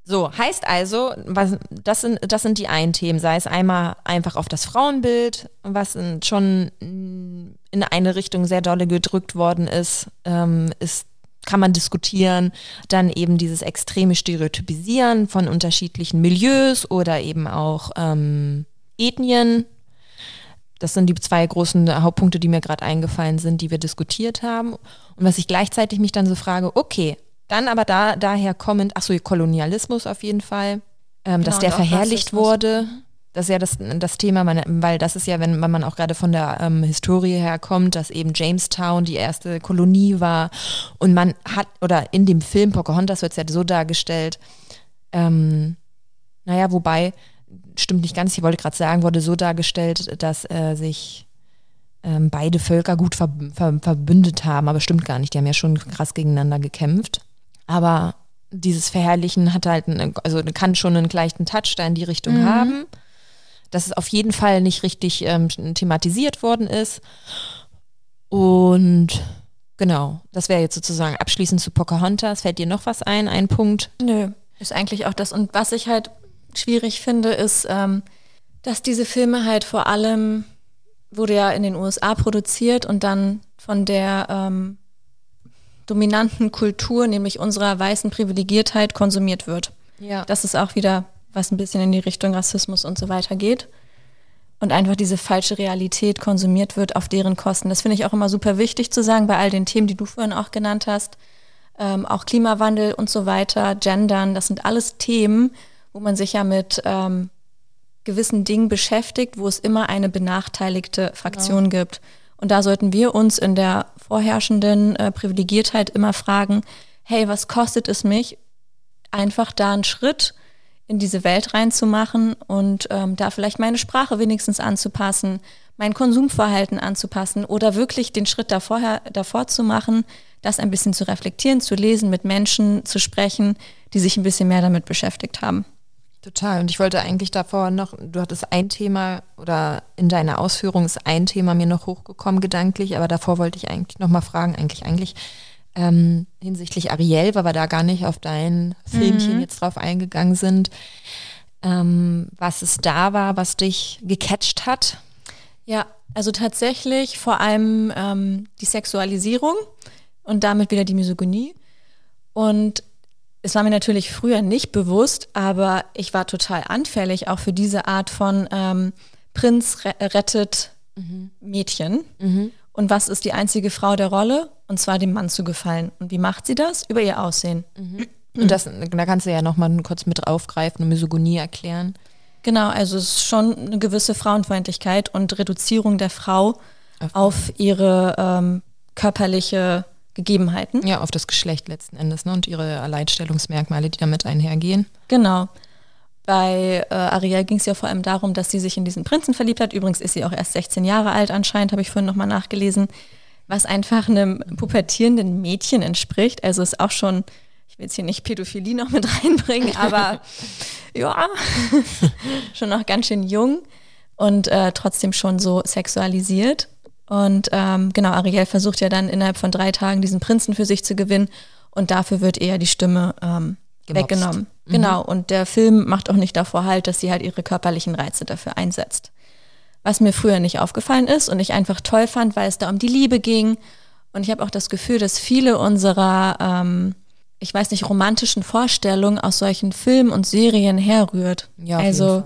So, heißt also, was, das, sind, das sind die einen Themen, sei es einmal einfach auf das Frauenbild, was schon in eine Richtung sehr dolle gedrückt worden ist, ähm, ist kann man diskutieren. Dann eben dieses extreme Stereotypisieren von unterschiedlichen Milieus oder eben auch ähm, Ethnien. Das sind die zwei großen Hauptpunkte, die mir gerade eingefallen sind, die wir diskutiert haben. Und was ich gleichzeitig mich dann so frage, okay, dann aber da, daher kommend, ach so, Kolonialismus auf jeden Fall, ähm, dass Genau, der und auch verherrlicht Rassismus. wurde. Das ist ja das, das Thema, weil das ist ja, wenn, man auch gerade von der ähm, Historie herkommt, dass eben Jamestown die erste Kolonie war und man hat, oder in dem Film Pocahontas wird es ja so dargestellt, ähm, naja, wobei, stimmt nicht ganz, ich wollte gerade sagen, wurde so dargestellt, dass äh, sich ähm, beide Völker gut ver ver verbündet haben, aber stimmt gar nicht, die haben ja schon krass gegeneinander gekämpft. Aber dieses Verherrlichen hat halt, einen, also kann schon einen leichten Touch da in die Richtung haben, dass es auf jeden Fall nicht richtig ähm, thematisiert worden ist. Und genau, das wäre jetzt sozusagen abschließend zu Pocahontas. Fällt dir noch was ein, ein Punkt? Nö, ist eigentlich auch das. Und was ich halt schwierig finde, ist, ähm, dass diese Filme halt vor allem, wurde ja in den USA produziert und dann von der ähm, dominanten Kultur, nämlich unserer weißen Privilegiertheit, konsumiert wird. Ja. Das ist auch wieder, was ein bisschen in die Richtung Rassismus und so weiter geht. Und einfach diese falsche Realität konsumiert wird auf deren Kosten. Das finde ich auch immer super wichtig zu sagen bei all den Themen, die du vorhin auch genannt hast. Ähm, auch Klimawandel und so weiter, Gendern, das sind alles Themen, wo man sich ja mit ähm, gewissen Dingen beschäftigt, wo es immer eine benachteiligte Fraktion gibt. Und da sollten wir uns in der vorherrschenden äh, Privilegiertheit immer fragen, hey, was kostet es mich, einfach da einen Schritt in diese Welt reinzumachen und ähm, da vielleicht meine Sprache wenigstens anzupassen, mein Konsumverhalten anzupassen oder wirklich den Schritt davor, davor zu machen, das ein bisschen zu reflektieren, zu lesen, mit Menschen zu sprechen, die sich ein bisschen mehr damit beschäftigt haben. Total. Und ich wollte eigentlich davor noch, du hattest ein Thema oder in deiner Ausführung ist ein Thema mir noch hochgekommen gedanklich, aber davor wollte ich eigentlich noch mal fragen, eigentlich, eigentlich ähm, hinsichtlich Ariel, weil wir da gar nicht auf dein Filmchen jetzt drauf eingegangen sind, ähm, was es da war, was dich gecatcht hat. Ja, also tatsächlich vor allem ähm, die Sexualisierung und damit wieder die Misogynie. Und es war mir natürlich früher nicht bewusst, aber ich war total anfällig auch für diese Art von ähm, Prinz re rettet Mädchen. Und was ist die einzige Frau der Rolle? Und zwar dem Mann zu gefallen. Und wie macht sie das? Über ihr Aussehen. Und das, da kannst du ja noch mal kurz mit aufgreifen und Misogonie erklären. Genau, also es ist schon eine gewisse Frauenfeindlichkeit und Reduzierung der Frau auf ihre ähm, körperliche Gegebenheiten. Ja, auf das Geschlecht letzten Endes ne? und ihre Alleinstellungsmerkmale, die damit einhergehen. Genau. Bei äh, Ariel ging es ja vor allem darum, dass sie sich in diesen Prinzen verliebt hat. Übrigens ist sie auch erst 16 Jahre alt anscheinend, habe ich vorhin nochmal nachgelesen, was einfach einem pubertierenden Mädchen entspricht. Also ist auch schon, ich will jetzt hier nicht Pädophilie noch mit reinbringen, aber ja, schon noch ganz schön jung und äh, trotzdem schon so sexualisiert. Und ähm, genau, Ariel versucht ja dann innerhalb von drei Tagen diesen Prinzen für sich zu gewinnen und dafür wird eher die Stimme ähm, Gemobst. weggenommen. Genau, und der Film macht auch nicht davor halt, dass sie halt ihre körperlichen Reize dafür einsetzt. Was mir früher nicht aufgefallen ist und ich einfach toll fand, weil es da um die Liebe ging. Und ich habe auch das Gefühl, dass viele unserer, ähm, ich weiß nicht, romantischen Vorstellungen aus solchen Filmen und Serien herrührt. Ja, also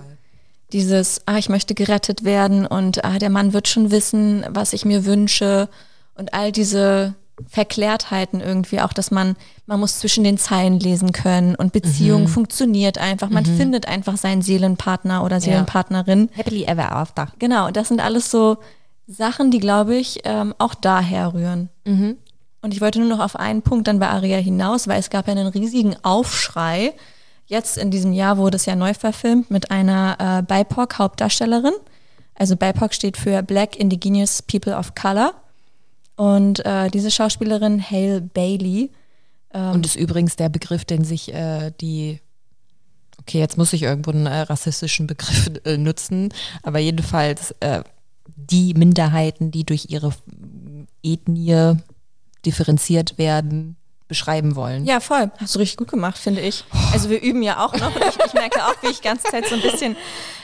dieses, ah, ich möchte gerettet werden und ah, der Mann wird schon wissen, was ich mir wünsche und all diese Verklärtheiten irgendwie auch, dass man, man muss zwischen den Zeilen lesen können und Beziehung funktioniert einfach. Man findet einfach seinen Seelenpartner oder Seelenpartnerin. Happily ever after. Genau, das sind alles so Sachen, die, glaube ich, ähm, auch daher rühren. Und ich wollte nur noch auf einen Punkt dann bei Aria hinaus, weil es gab ja einen riesigen Aufschrei jetzt in diesem Jahr wurde es ja neu verfilmt mit einer äh, BIPOC-Hauptdarstellerin. Also BIPOC steht für Black Indigenous People of Color. Und äh, diese Schauspielerin, Hale Bailey, ähm, Und ist übrigens der Begriff, den sich äh, die, okay, jetzt muss ich irgendwo einen äh, rassistischen Begriff äh, nutzen, aber jedenfalls äh, die Minderheiten, die durch ihre Ethnie differenziert werden, beschreiben wollen. Ja, voll. Hast du richtig gut gemacht, finde ich. Also wir üben ja auch noch. Und ich, ich merke auch, wie ich die ganze Zeit so ein bisschen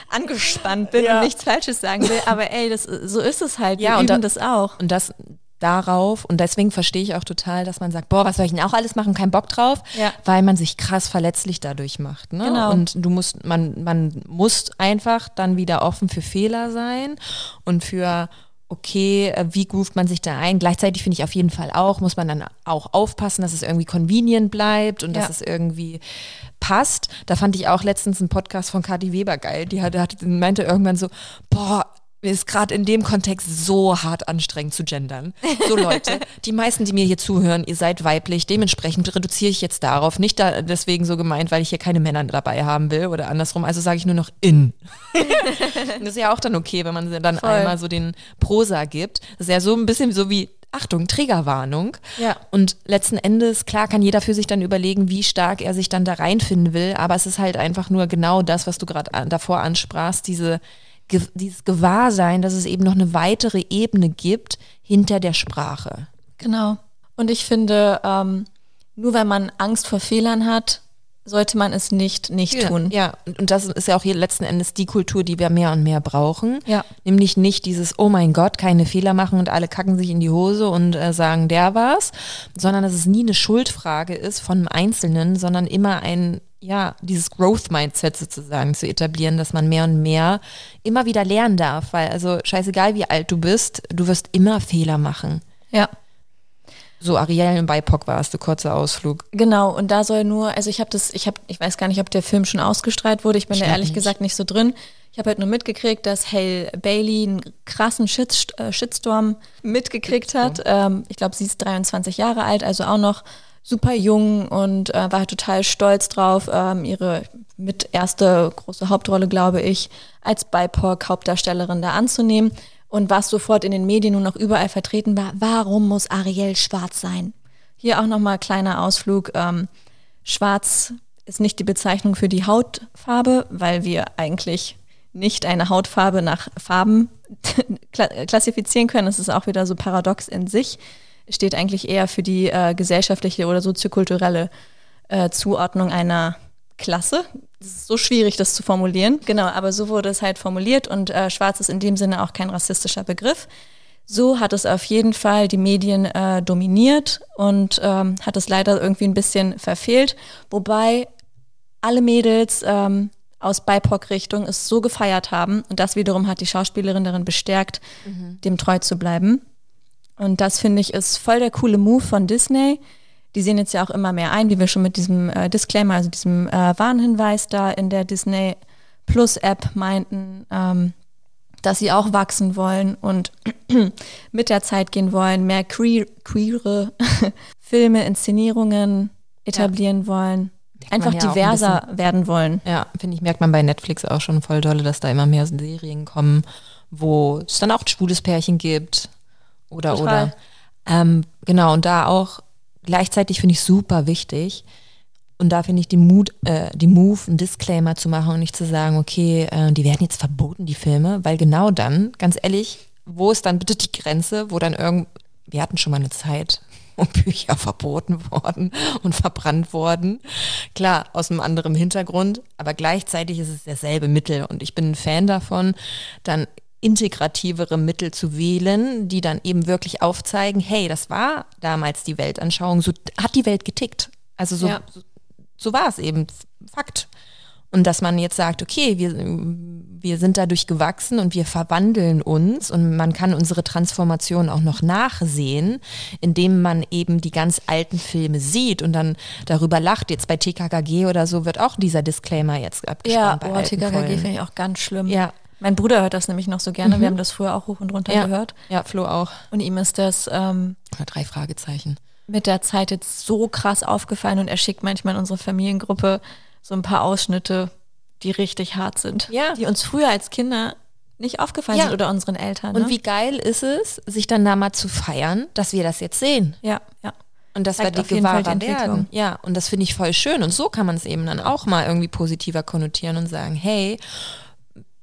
angespannt bin Ja. und nichts Falsches sagen will. Aber ey, das, so ist es halt. Wir Ja, und üben da- das auch. Und das darauf, und deswegen verstehe ich auch total, dass man sagt, boah, was soll ich denn auch alles machen, kein Bock drauf, Ja. weil man sich krass verletzlich dadurch macht. Ne? Genau. Und du musst, man, man muss einfach dann wieder offen für Fehler sein und für okay, äh, wie groovt man sich da ein? Gleichzeitig finde ich auf jeden Fall auch, muss man dann auch aufpassen, dass es irgendwie convenient bleibt und dass Ja. es irgendwie passt. Da fand ich auch letztens einen Podcast von Kati Weber geil. Die hatte, hatte, meinte irgendwann so, boah, mir ist gerade in dem Kontext so hart anstrengend zu gendern. So Leute, die meisten, die mir hier zuhören, ihr seid weiblich, dementsprechend reduziere ich jetzt darauf. Nicht da deswegen so gemeint, weil ich hier keine Männer dabei haben will oder andersrum. Also sage ich nur noch in. das ist ja auch dann okay, wenn man dann Voll. einmal so den Prosa gibt. Das ist ja so ein bisschen so wie, Achtung, Triggerwarnung. Ja. Und letzten Endes, klar, kann jeder für sich dann überlegen, wie stark er sich dann da reinfinden will. Aber es ist halt einfach nur genau das, was du gerade an, davor ansprachst, diese, ge, dieses Gewahrsein, dass es eben noch eine weitere Ebene gibt hinter der Sprache. Genau. Und ich finde, ähm, nur wenn man Angst vor Fehlern hat, sollte man es nicht nicht tun. Ja, und und das ist ja auch hier letzten Endes die Kultur, die wir mehr und mehr brauchen. Ja. Nämlich nicht dieses, oh mein Gott, keine Fehler machen und alle kacken sich in die Hose und äh, sagen, der war's, sondern dass es nie eine Schuldfrage ist von einem Einzelnen, sondern immer ein, ja, dieses Growth-Mindset sozusagen zu etablieren, dass man mehr und mehr immer wieder lernen darf, weil also scheißegal wie alt du bist, du wirst immer Fehler machen. Ja. So Ariel und BIPOC warst du, kurzer Ausflug. Genau, und da soll nur, also ich habe das, ich habe, ich weiß gar nicht, ob der Film schon ausgestrahlt wurde, ich bin Ich da ehrlich gesagt nicht so drin. Ich habe halt nur mitgekriegt, dass Hale Bailey einen krassen Shit, äh, Shitstorm mitgekriegt hat. Ähm, ich glaube, sie ist 23 Jahre alt, also auch noch super jung und äh, war total stolz drauf, ähm, ihre mit erste große Hauptrolle, glaube ich, als BIPOC-Hauptdarstellerin da anzunehmen. Und was sofort in den Medien und auch überall vertreten war, warum muss Ariel schwarz sein? Hier auch nochmal kleiner Ausflug. Ähm, schwarz ist nicht die Bezeichnung für die Hautfarbe, weil wir eigentlich nicht eine Hautfarbe nach Farben kla- klassifizieren können. Das ist auch wieder so paradox in sich. Steht eigentlich eher für die äh, gesellschaftliche oder soziokulturelle äh, Zuordnung einer Klasse. Es ist so schwierig, das zu formulieren. Genau, aber so wurde es halt formuliert und äh, schwarz ist in dem Sinne auch kein rassistischer Begriff. So hat es auf jeden Fall die Medien äh, dominiert und ähm, hat es leider irgendwie ein bisschen verfehlt. Wobei alle Mädels ähm, aus BIPOC-Richtung es so gefeiert haben und das wiederum hat die Schauspielerin darin bestärkt, dem treu zu bleiben. Und das finde ich ist voll der coole Move von Disney. Die sehen jetzt ja auch immer mehr ein, wie wir schon mit diesem äh, Disclaimer, also diesem äh, Warnhinweis da in der Disney Plus App meinten, ähm, dass sie auch wachsen wollen und mit der Zeit gehen wollen, mehr queer, queere Filme, Inszenierungen etablieren wollen, einfach man ja auch ein diverser werden wollen. Ja, finde ich, merkt man bei Netflix auch schon voll dolle, dass da immer mehr Serien kommen, wo es dann auch ein schwules Pärchen gibt. Oder, Total. oder. Ähm, genau, und da auch gleichzeitig finde ich super wichtig. Und da finde ich die Mut, äh, die Move, einen Disclaimer zu machen und nicht zu sagen, okay, äh, die werden jetzt verboten, die Filme, weil genau dann, ganz ehrlich, wo ist dann bitte die Grenze, wo dann irgend, wir hatten schon mal eine Zeit, wo Bücher verboten worden und verbrannt worden. Klar, aus einem anderen Hintergrund, aber gleichzeitig ist es derselbe Mittel und ich bin ein Fan davon, dann integrativere Mittel zu wählen, die dann eben wirklich aufzeigen, hey, das war damals die Weltanschauung, so hat die Welt getickt. Also so, Ja. so, so war es eben, Fakt. Und dass man jetzt sagt, okay, wir, wir sind dadurch gewachsen und wir verwandeln uns und man kann unsere Transformation auch noch nachsehen, indem man eben die ganz alten Filme sieht und dann darüber lacht. Jetzt bei TKKG oder so wird auch dieser Disclaimer jetzt Ja, abgespannt. bei oh, TKKG finde ich auch ganz schlimm. Ja. Mein Bruder hört das nämlich noch so gerne. Wir haben das früher auch hoch und runter Ja. gehört. Ja, Flo auch. Und ihm ist das ähm, Oder drei Fragezeichen. mit der Zeit jetzt so krass aufgefallen und er schickt manchmal in unsere Familiengruppe so ein paar Ausschnitte, die richtig hart sind. Ja. Die uns früher als Kinder nicht aufgefallen Ja. sind oder unseren Eltern. Und ne? wie geil ist es, sich dann da mal zu feiern, dass wir das jetzt sehen. Ja, ja. Und dass wir Zeigt die Gewahrer werden. Ja, und das finde ich voll schön. Und so kann man es eben dann auch mal irgendwie positiver konnotieren und sagen, hey,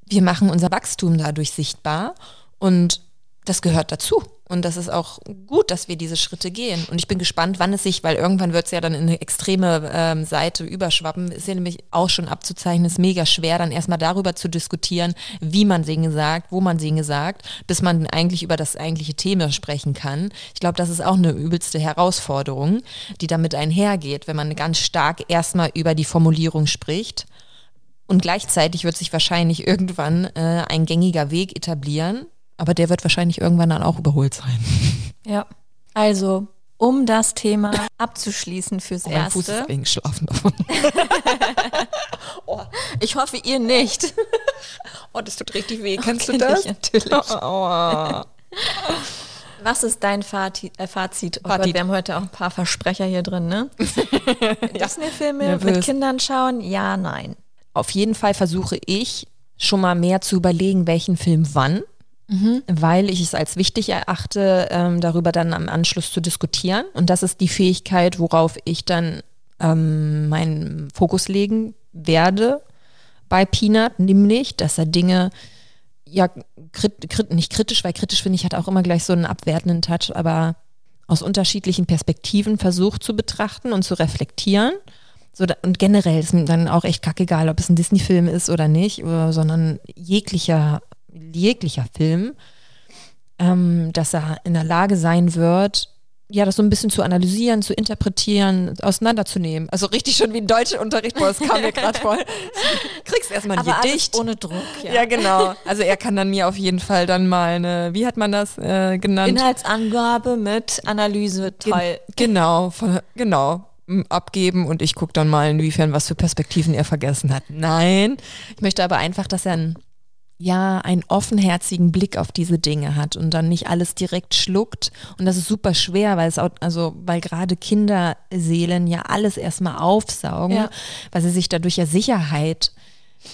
wir machen unser Wachstum dadurch sichtbar und das gehört dazu. Und das ist auch gut, dass wir diese Schritte gehen. Und ich bin gespannt, wann es sich, weil irgendwann wird es ja dann in eine extreme ähm, Seite überschwappen, ist ja nämlich auch schon abzuzeichnen, ist mega schwer, dann erstmal darüber zu diskutieren, wie man Dinge sagt, wo man Dinge sagt, bis man eigentlich über das eigentliche Thema sprechen kann. Ich glaube, das ist auch eine übelste Herausforderung, die damit einhergeht, wenn man ganz stark erstmal über die Formulierung spricht. Und gleichzeitig wird sich wahrscheinlich irgendwann äh, ein gängiger Weg etablieren, aber der wird wahrscheinlich irgendwann dann auch überholt sein. Ja. Also, um das Thema abzuschließen fürs Oh, mein Fuß ist Erste. eingeschlafen davon. Ich hoffe, ihr nicht. Oh, das tut richtig weh. Kennst Kenn ich natürlich. Oh. Was ist dein Fati äh, Fazit? Oh Gott, Fazit. wir haben heute auch ein paar Versprecher hier drin, ne? Disney-Filme mit. Kindern schauen? Ja, nein. Auf jeden Fall versuche ich schon mal mehr zu überlegen, welchen Film wann, weil ich es als wichtig erachte, ähm, darüber dann am Anschluss zu diskutieren. Und das ist die Fähigkeit, worauf ich dann ähm, meinen Fokus legen werde bei Peanut, nämlich, dass er Dinge ja krit, krit, nicht kritisch, weil kritisch finde ich hat auch immer gleich so einen abwertenden Touch, aber aus unterschiedlichen Perspektiven versucht zu betrachten und zu reflektieren. So, und generell ist mir dann auch echt kackegal, ob es ein Disney-Film ist oder nicht, oder, sondern jeglicher, jeglicher Film, ähm, dass er in der Lage sein wird, ja, das so ein bisschen zu analysieren, zu interpretieren, auseinanderzunehmen. Also richtig schon wie ein deutscher Unterricht, boah, das kam mir gerade vor. Kriegst erstmal ein Aber Gedicht. ohne Druck, ja. Ja, genau. Also er kann dann mir auf jeden Fall dann mal eine, wie hat man das äh, genannt? Inhaltsangabe mit Analyse, toll. Genau, von, genau. M, Abgeben und ich gucke dann mal, inwiefern was für Perspektiven er vergessen hat. Nein, ich möchte aber einfach, dass er ein, ja, einen offenherzigen Blick auf diese Dinge hat und dann nicht alles direkt schluckt. Und das ist super schwer, weil es auch, also, weil gerade Kinderseelen ja alles erstmal aufsaugen, Ja. weil sie sich dadurch ja Sicherheit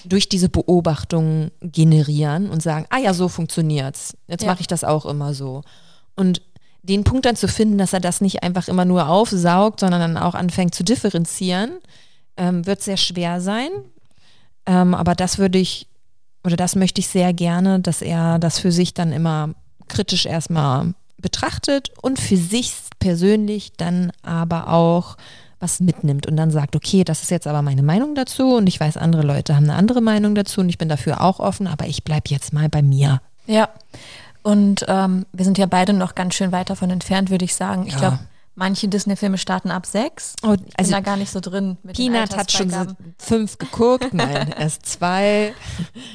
durch diese Beobachtungen generieren und sagen, ah ja, so funktioniert's. Jetzt Ja. mache ich das auch immer so. Und den Punkt dann zu finden, dass er das nicht einfach immer nur aufsaugt, sondern dann auch anfängt zu differenzieren, ähm, wird sehr schwer sein. Ähm, aber das würde ich, oder das möchte ich sehr gerne, dass er das für sich dann immer kritisch erstmal betrachtet und für sich persönlich dann aber auch was mitnimmt und dann sagt, okay, das ist jetzt aber meine Meinung dazu und ich weiß, andere Leute haben eine andere Meinung dazu und ich bin dafür auch offen, aber ich bleibe jetzt mal bei mir. Ja. Und ähm, wir sind ja beide noch ganz schön weit davon entfernt, würde ich sagen. Ich Ja. glaube, manche Disney-Filme starten ab sechs. Oh, Ich bin also da gar nicht so drin mit Peanut hat schon so fünf geguckt, nein, erst zwei.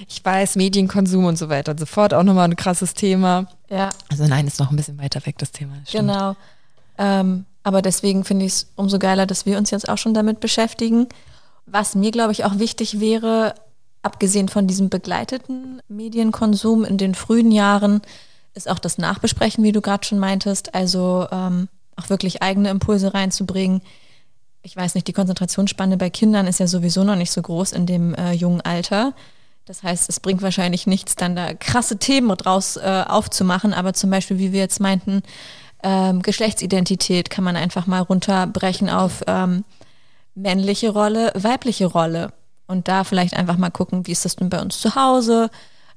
Ich weiß, Medienkonsum und so weiter und so fort, auch nochmal ein krasses Thema. Ja, Also nein, ist noch ein bisschen weiter weg, das Thema. stimmt. genau. Ähm, aber deswegen finde ich es umso geiler, dass wir uns jetzt auch schon damit beschäftigen. Was mir, glaube ich, auch wichtig wäre, abgesehen von diesem begleiteten Medienkonsum in den frühen Jahren, ist auch das Nachbesprechen, wie du gerade schon meintest. Also ähm, auch wirklich eigene Impulse reinzubringen. Ich weiß nicht, die Konzentrationsspanne bei Kindern ist ja sowieso noch nicht so groß in dem äh, jungen Alter. Das heißt, es bringt wahrscheinlich nichts, dann da krasse Themen draus äh, aufzumachen. Aber zum Beispiel, wie wir jetzt meinten, ähm, Geschlechtsidentität kann man einfach mal runterbrechen auf ähm, männliche Rolle, weibliche Rolle. Und da vielleicht einfach mal gucken, wie ist das denn bei uns zu Hause?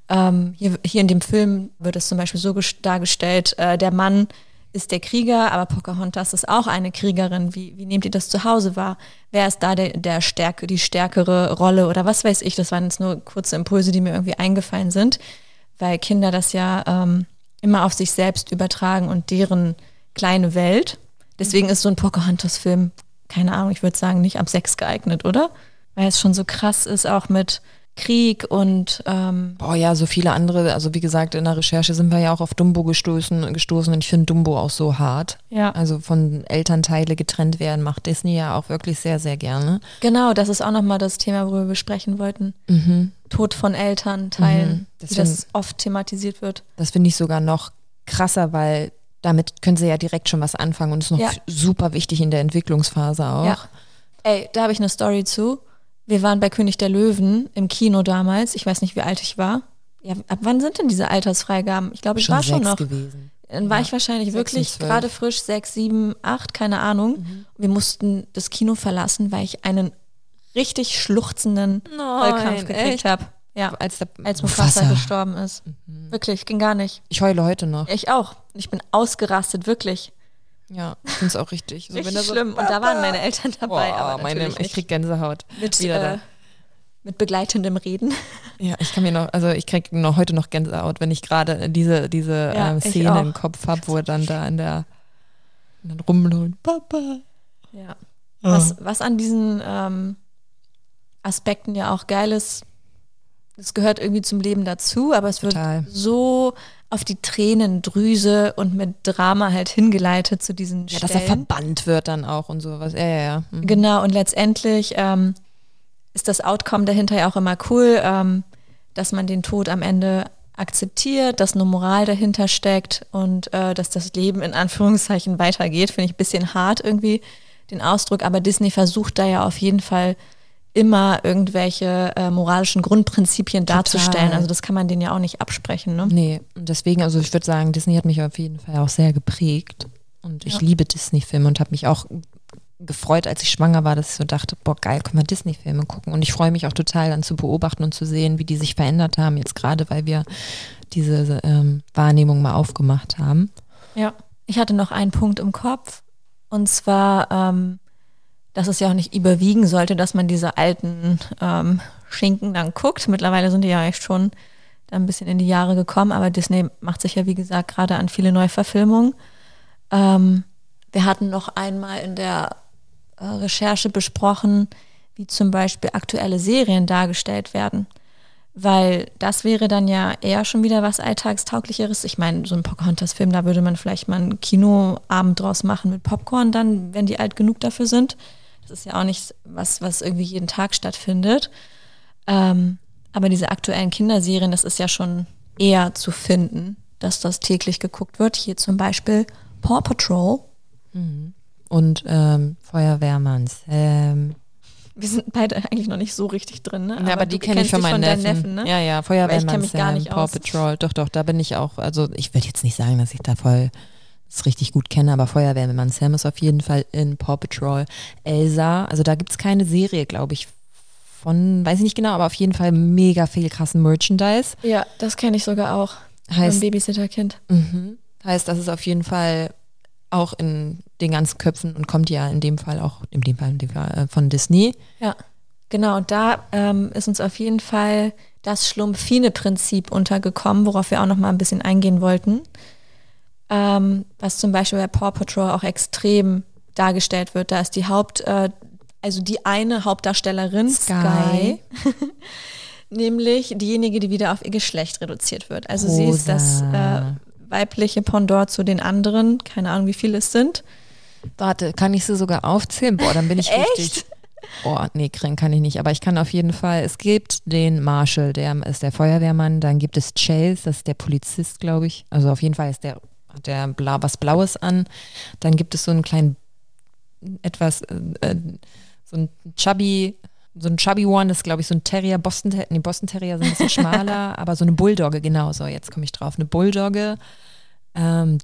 Ähm, hier, hier in dem Film wird es zum Beispiel so ges- dargestellt, äh, der Mann ist der Krieger, aber Pocahontas ist auch eine Kriegerin. Wie, wie nehmt ihr das zu Hause wahr? Wer ist da der, der Stärke, die stärkere Rolle oder was weiß ich? Das waren jetzt nur kurze Impulse, die mir irgendwie eingefallen sind, weil Kinder das ja ähm, immer auf sich selbst übertragen und deren kleine Welt. Deswegen ist so ein Pocahontas-Film, keine Ahnung, ich würde sagen, nicht ab sechs geeignet, oder? Weil es schon so krass ist, auch mit Krieg und ähm, Boah, ja, so viele andere, also wie gesagt, in der Recherche sind wir ja auch auf Dumbo gestoßen, gestoßen und ich finde Dumbo auch so hart. Ja. Also von Elternteile getrennt werden macht Disney ja auch wirklich sehr, sehr gerne. genau, das ist auch nochmal das Thema, worüber wir besprechen wollten. Tod von Elternteilen, Mhm. wie Deswegen- das oft thematisiert wird. Das finde ich sogar noch krasser, weil damit können sie ja direkt schon was anfangen und ist noch Ja. super wichtig in der Entwicklungsphase auch. Ja. Ey, da habe ich eine Story zu. Wir waren bei König der Löwen im Kino damals. Ich weiß nicht, wie alt ich war. Ja, ab wann sind denn diese Altersfreigaben? Ich glaube, ich war schon noch. gewesen. Dann war Ja. ich wahrscheinlich wirklich gerade frisch, sechs, sieben, acht, keine Ahnung. Mhm. Wir mussten das Kino verlassen, weil ich einen richtig schluchzenden Heulkrampf gekriegt echt? habe. Ja, Als, der, als Mufasa Mufasa. gestorben ist. Wirklich, ging gar nicht. Ich heule heute noch. Ich auch. Ich bin ausgerastet, wirklich. Ja, ich finde es auch richtig. So, Richtig so- schlimm. Und da waren meine Eltern dabei, Boah, aber meine, ich krieg Gänsehaut. mit, wieder äh, mit begleitendem Reden. Ja, ich kann mir noch, also ich krieg noch heute noch Gänsehaut, wenn ich gerade diese, diese Ja, ähm, Szene im Kopf habe, wo er dann da in der und dann rumholt, Papa. Ja. Was, was an diesen ähm, Aspekten ja auch geil ist, es gehört irgendwie zum Leben dazu, aber es wird Total. so auf die Tränendrüse und mit Drama halt hingeleitet zu diesen Ja, dass er verbannt wird dann auch und sowas. Ja, ja, ja. Mhm. Genau, und letztendlich ähm, ist das Outcome dahinter ja auch immer cool, ähm, dass man den Tod am Ende akzeptiert, dass eine Moral dahinter steckt und äh, dass das Leben in Anführungszeichen weitergeht. Finde ich ein bisschen hart irgendwie den Ausdruck, aber Disney versucht da ja auf jeden Fall immer irgendwelche äh, moralischen Grundprinzipien darzustellen. Also das kann man denen ja auch nicht absprechen. Ne? Nee, und deswegen, also ich würde sagen, Disney hat mich auf jeden Fall auch sehr geprägt. Und ich Ja. liebe Disney-Filme und habe mich auch gefreut, als ich schwanger war, dass ich so dachte, boah, geil, können wir Disney-Filme gucken. Und ich freue mich auch total dann zu beobachten und zu sehen, wie die sich verändert haben, jetzt gerade, weil wir diese ähm, Wahrnehmung mal aufgemacht haben. Ja, ich hatte noch einen Punkt im Kopf. Und zwar, ähm, dass es ja auch nicht überwiegen sollte, dass man diese alten ähm, Schinken dann guckt. Mittlerweile sind die ja echt schon da ein bisschen in die Jahre gekommen, aber Disney macht sich ja, wie gesagt, gerade an viele Neuverfilmungen. Ähm, wir hatten noch einmal in der äh, Recherche besprochen, wie zum Beispiel aktuelle Serien dargestellt werden. Weil das wäre dann ja eher schon wieder was Alltagstauglicheres. Ich meine, so ein Pocahontas-Film, da würde man vielleicht mal einen Kinoabend draus machen mit Popcorn dann, wenn die alt genug dafür sind. Das ist ja auch nicht was, was irgendwie jeden Tag stattfindet. Ähm, aber diese aktuellen Kinderserien, das ist ja schon eher zu finden, dass das täglich geguckt wird. Hier zum Beispiel Paw Patrol. Und ähm, Feuerwehrmann Sam. Wir sind beide eigentlich noch nicht so richtig drin, ne? ja, aber du die kenne ich von meinen deinen Neffen. ne? Ja, ja, Feuerwehrmann Paw aus. Patrol. Doch, doch, da bin ich auch, also ich würde jetzt nicht sagen, dass ich da voll das richtig gut kenne, aber Feuerwehrmann Sam ist auf jeden Fall in Paw Patrol. Elsa, also da gibt es keine Serie, glaube ich, von, weiß ich nicht genau, aber auf jeden Fall mega viel krassen Merchandise. Ja, das kenne ich sogar auch. Heißt- Heißt, Babysitterkind. Mhm. Heißt, das ist auf jeden Fall auch in den ganzen Köpfen und kommt ja in dem Fall auch, in dem Fall, in dem Fall äh, von Disney. Ja, genau. Und da ähm, ist uns auf jeden Fall das Schlumpfine-Prinzip untergekommen, worauf wir auch noch mal ein bisschen eingehen wollten. Ähm, was zum Beispiel bei Paw Patrol auch extrem dargestellt wird. Da ist die Haupt, äh, also die eine Hauptdarstellerin, Sky, Sky. nämlich diejenige, die wieder auf ihr Geschlecht reduziert wird. Also sie ist das äh, Rosa. weibliche Pendant zu den anderen, keine Ahnung, wie viele es sind. Warte, kann ich sie sogar aufzählen? Boah, dann bin ich richtig. Boah, nee, kriegen kann ich nicht. Aber ich kann auf jeden Fall, es gibt den Marshall, der ist der Feuerwehrmann. Dann gibt es Chase, das ist der Polizist, glaube ich. Also auf jeden Fall ist der, hat der blau, was Blaues an. Dann gibt es so einen kleinen, etwas, äh, äh, so ein Chubby, so ein Chubby One, das ist glaube ich so ein Terrier, Boston, Ter- nee, Boston Terrier sind ein bisschen schmaler, aber so eine Bulldogge, genau so, jetzt komme ich drauf. Eine Bulldogge, ähm,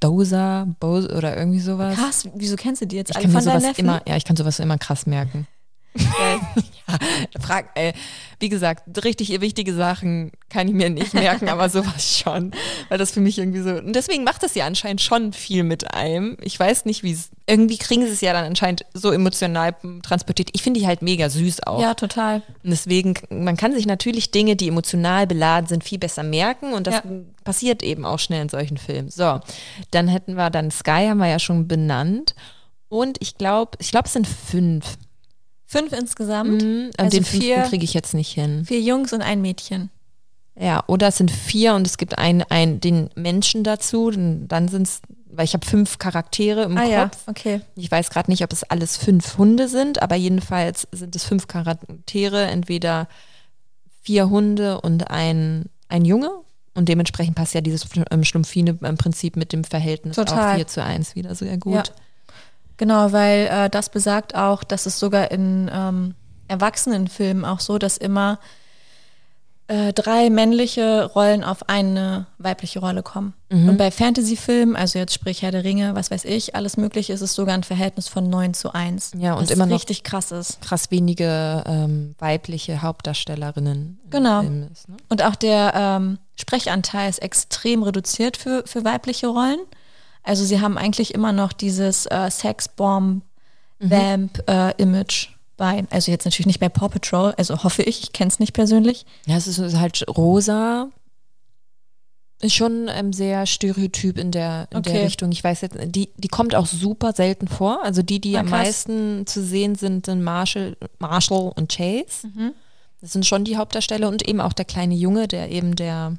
Dozer, Bose oder irgendwie sowas. Krass, wieso kennst du die jetzt Ich alle kann von sowas immer, ja, ich kann sowas immer krass merken. Ja, frag, ey, wie gesagt, richtig wichtige Sachen kann ich mir nicht merken, aber sowas schon. Weil das für mich irgendwie so. Und deswegen macht das ja anscheinend schon viel mit einem. Ich weiß nicht, wie es. Irgendwie kriegen sie es ja dann anscheinend so emotional transportiert. Ich finde die halt mega süß auch. Ja, total. Und deswegen, man kann sich natürlich Dinge, die emotional beladen sind, viel besser merken und das Ja. passiert eben auch schnell in solchen Filmen. So, dann hätten wir dann Sky, haben wir ja schon benannt. Und ich glaube, ich glaube, es sind fünf. Fünf insgesamt. Mhm, und Also den vier- fünften kriege ich jetzt nicht hin. Vier Jungs und ein Mädchen. Ja, oder es sind vier und es gibt ein, ein, den Menschen dazu. Dann, sind es, weil ich habe fünf Charaktere im ah ja, Kopf. okay. Ich weiß gerade nicht, ob es alles fünf Hunde sind, aber jedenfalls sind es fünf Charaktere, entweder vier Hunde und ein, ein Junge. Und dementsprechend passt ja dieses ähm, Schlumpfine-Prinzip mit dem Verhältnis Total. auch 4 zu 1 wieder sehr gut. Ja. Genau, weil äh, das besagt auch, dass es sogar in ähm, Erwachsenenfilmen auch so, dass immer äh, drei männliche Rollen auf eine weibliche Rolle kommen. Mhm. Und bei Fantasy-Filmen, also jetzt sprich Herr der Ringe, was weiß ich, alles mögliche, ist es sogar ein Verhältnis von 9 zu 1. Ja, und immer noch- richtig krass ist. Krass wenige ähm, weibliche Hauptdarstellerinnen. Genau. Ist, ne? Und auch der ähm, Sprechanteil ist extrem reduziert für, für weibliche Rollen. Also sie haben eigentlich immer noch dieses äh, Sex-Bomb-Vamp-Image bei, also jetzt natürlich nicht bei Paw Patrol, also hoffe ich, ich kenne es nicht persönlich. Ja, es ist halt rosa. Ist schon ähm, sehr stereotyp in der, in Okay. der Richtung. Ich weiß jetzt, die, die kommt auch super selten vor. Also die, die Ah, am krass. meisten zu sehen sind, sind Marshall, Marshall und Chase. Mhm. Das sind schon die Hauptdarsteller und eben auch der kleine Junge, der eben der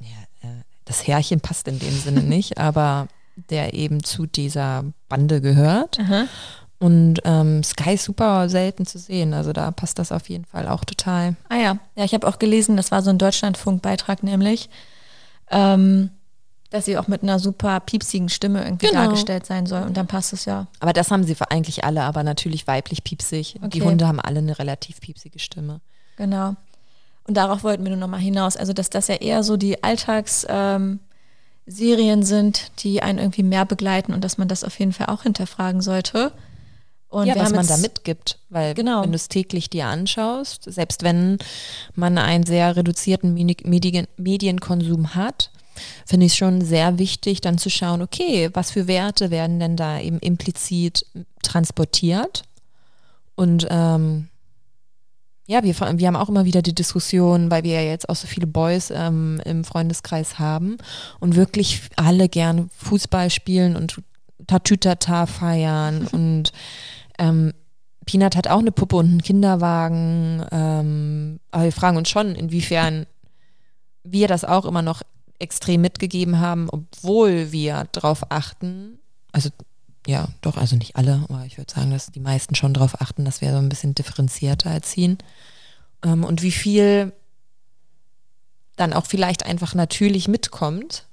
ja, äh, das Härchen passt in dem Sinne nicht, aber der eben zu dieser Bande gehört. Aha. Und ähm, Sky ist super selten zu sehen. Also da passt das auf jeden Fall auch total. Ah ja, ja, ich habe auch gelesen, das war so ein Deutschlandfunk-Beitrag nämlich, ähm, dass sie auch mit einer super piepsigen Stimme irgendwie Genau. dargestellt sein soll. Und dann passt es ja. Aber das haben sie für eigentlich alle, aber natürlich weiblich piepsig. Die Okay. Hunde haben alle eine relativ piepsige Stimme. Genau. Und darauf wollten wir nur nochmal hinaus. Also, dass das ja eher so die Alltagsserien ähm, sind, die einen irgendwie mehr begleiten und dass man das auf jeden Fall auch hinterfragen sollte. Und ja, was man da mitgibt. Weil Genau. wenn du es täglich dir anschaust, selbst wenn man einen sehr reduzierten Medien Medienkonsum hat, finde ich es schon sehr wichtig, dann zu schauen, okay, was für Werte werden denn da eben implizit transportiert? Und ähm, ja, wir, wir haben auch immer wieder die Diskussion, weil wir ja jetzt auch so viele Boys ähm, im Freundeskreis haben und wirklich alle gerne Fußball spielen und Tatütata feiern und ähm, Peanut hat auch eine Puppe und einen Kinderwagen. Ähm, aber wir fragen uns schon, inwiefern wir das auch immer noch extrem mitgegeben haben, obwohl wir darauf achten, also ja, doch, also nicht alle, aber ich würde sagen, dass die meisten schon darauf achten, dass wir so ein bisschen differenzierter erziehen. Ähm, und wie viel dann auch vielleicht einfach natürlich mitkommt,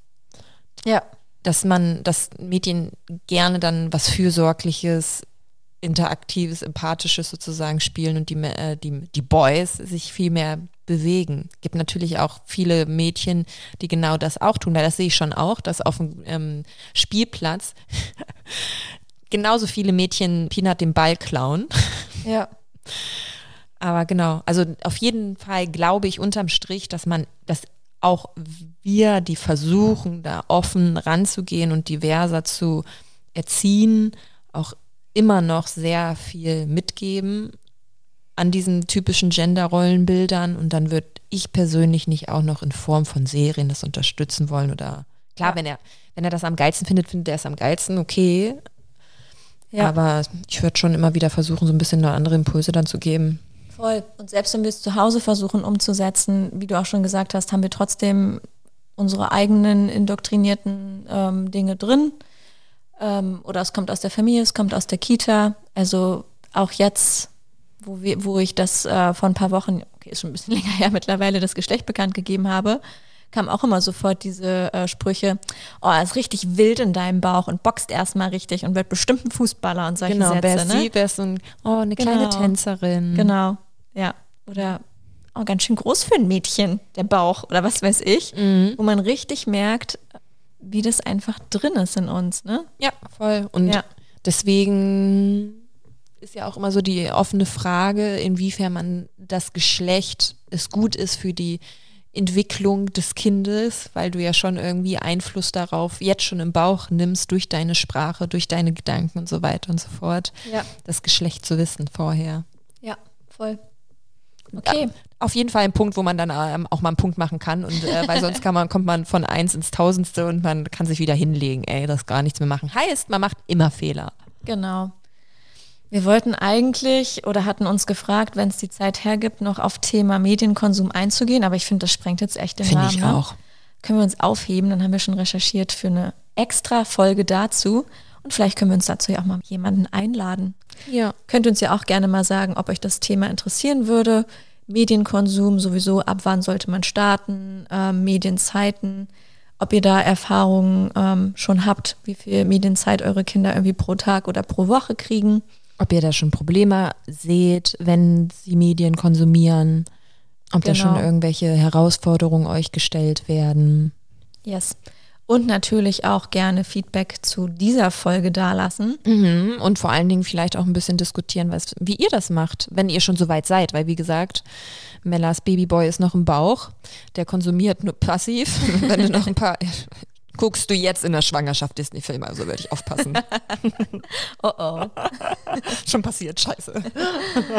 Ja, dass man, dass Medien gerne dann was Fürsorgliches, Interaktives, Empathisches sozusagen spielen und die, äh, die, die Boys sich viel mehr bewegen. Gibt natürlich auch viele Mädchen, die genau das auch tun, weil das sehe ich schon auch, dass auf dem ähm, Spielplatz genauso viele Mädchen Peanut den Ball klauen. ja. Aber genau, also auf jeden Fall glaube ich unterm Strich, dass man, dass auch wir, die versuchen, da offen ranzugehen und diverser zu erziehen, auch immer noch sehr viel mitgeben an diesen typischen Gender-Rollenbildern und dann würde ich persönlich nicht auch noch in Form von Serien das unterstützen wollen oder klar, Ja. wenn er, wenn er das am geilsten findet, findet er es am geilsten, okay. Ja. Aber ich würde schon immer wieder versuchen, so ein bisschen noch andere Impulse dann zu geben. Voll. Und selbst wenn wir es zu Hause versuchen umzusetzen, wie du auch schon gesagt hast, haben wir trotzdem unsere eigenen indoktrinierten ähm, Dinge drin. Ähm, oder es kommt aus der Familie, es kommt aus der Kita. Also auch jetzt, wo, wir, wo ich das äh, vor ein paar Wochen, okay, ist schon ein bisschen länger her mittlerweile, das Geschlecht bekannt gegeben habe, kam auch immer sofort diese äh, Sprüche, oh, er ist richtig wild in deinem Bauch und boxt erstmal richtig und wird bestimmt ein Fußballer und solche Genau, Sätze. wer ne? sie, wer ist so ein, oh, eine kleine Genau. Tänzerin. Genau, ja. Oder oh, ganz schön groß für ein Mädchen, der Bauch oder was weiß ich, Mhm. wo man richtig merkt, wie das einfach drin ist in uns, ne? Ja, voll. Und Ja. deswegen ist ja auch immer so die offene Frage, inwiefern man das Geschlecht es gut ist für die Entwicklung des Kindes, weil du ja schon irgendwie Einfluss darauf jetzt schon im Bauch nimmst durch deine Sprache, durch deine Gedanken und so weiter und so fort. Ja. Das Geschlecht zu wissen vorher. Ja, voll. Okay. Auf jeden Fall ein Punkt, wo man dann ähm, auch mal einen Punkt machen kann und äh, weil sonst kann man, kommt man von eins ins Tausendste und man kann sich wieder hinlegen, ey, das gar nichts mehr machen. Heißt, man macht immer Fehler. Genau. Wir wollten eigentlich oder hatten uns gefragt, wenn es die Zeit hergibt, noch auf Thema Medienkonsum einzugehen, aber ich finde, das sprengt jetzt echt den Finde Rahmen. ich ne? auch. Können wir uns aufheben, dann haben wir schon recherchiert für eine extra Folge dazu und vielleicht können wir uns dazu ja auch mal jemanden einladen. Ja. Könnt uns ja auch gerne mal sagen, ob euch das Thema interessieren würde. Medienkonsum sowieso, ab wann sollte man starten, ähm, Medienzeiten, ob ihr da Erfahrungen ähm, schon habt, wie viel Medienzeit eure Kinder irgendwie pro Tag oder pro Woche kriegen. Ob ihr da schon Probleme seht, wenn sie Medien konsumieren, ob da schon Genau. irgendwelche Herausforderungen euch gestellt werden. Yes. Und natürlich auch gerne Feedback zu dieser Folge dalassen. Mhm. Und vor allen Dingen vielleicht auch ein bisschen diskutieren, was, wie ihr das macht, wenn ihr schon so weit seid. Weil, wie gesagt, Mellas Babyboy ist noch im Bauch. Der konsumiert nur passiv. wenn du noch ein paar. Guckst du jetzt in der Schwangerschaft Disney-Filme, also würde ich aufpassen. Oh oh. schon passiert, scheiße.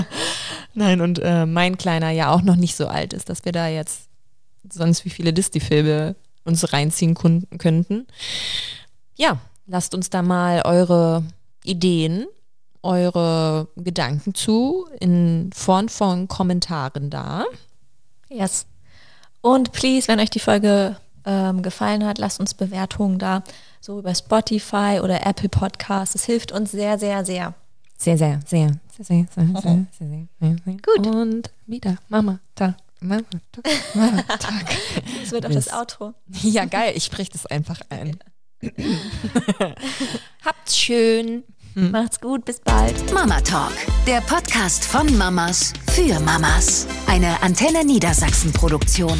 Nein, und äh, mein Kleiner ja auch noch nicht so alt ist, dass wir da jetzt sonst wie viele Disney-Filme uns reinziehen könnten. Ja, lasst uns da mal eure Ideen, eure Gedanken zu in Form von Kommentaren da. Yes. Und please, wenn euch die Folge ähm, gefallen hat, lasst uns Bewertungen da, so über Spotify oder Apple Podcasts. Es hilft uns sehr, sehr, sehr. Sehr, sehr, sehr, sehr, sehr, sehr, sehr, sehr, sehr, sehr, sehr. Gut. Und wieder Mama Tag, Mama Tag, Mama Tag. Das wird auch Mist. das Outro. Ja, geil, ich sprich das einfach ein. Habt's schön. Macht's gut, bis bald. Mama Talk, der Podcast von Mamas für Mamas. Eine Antenne Niedersachsen Produktion.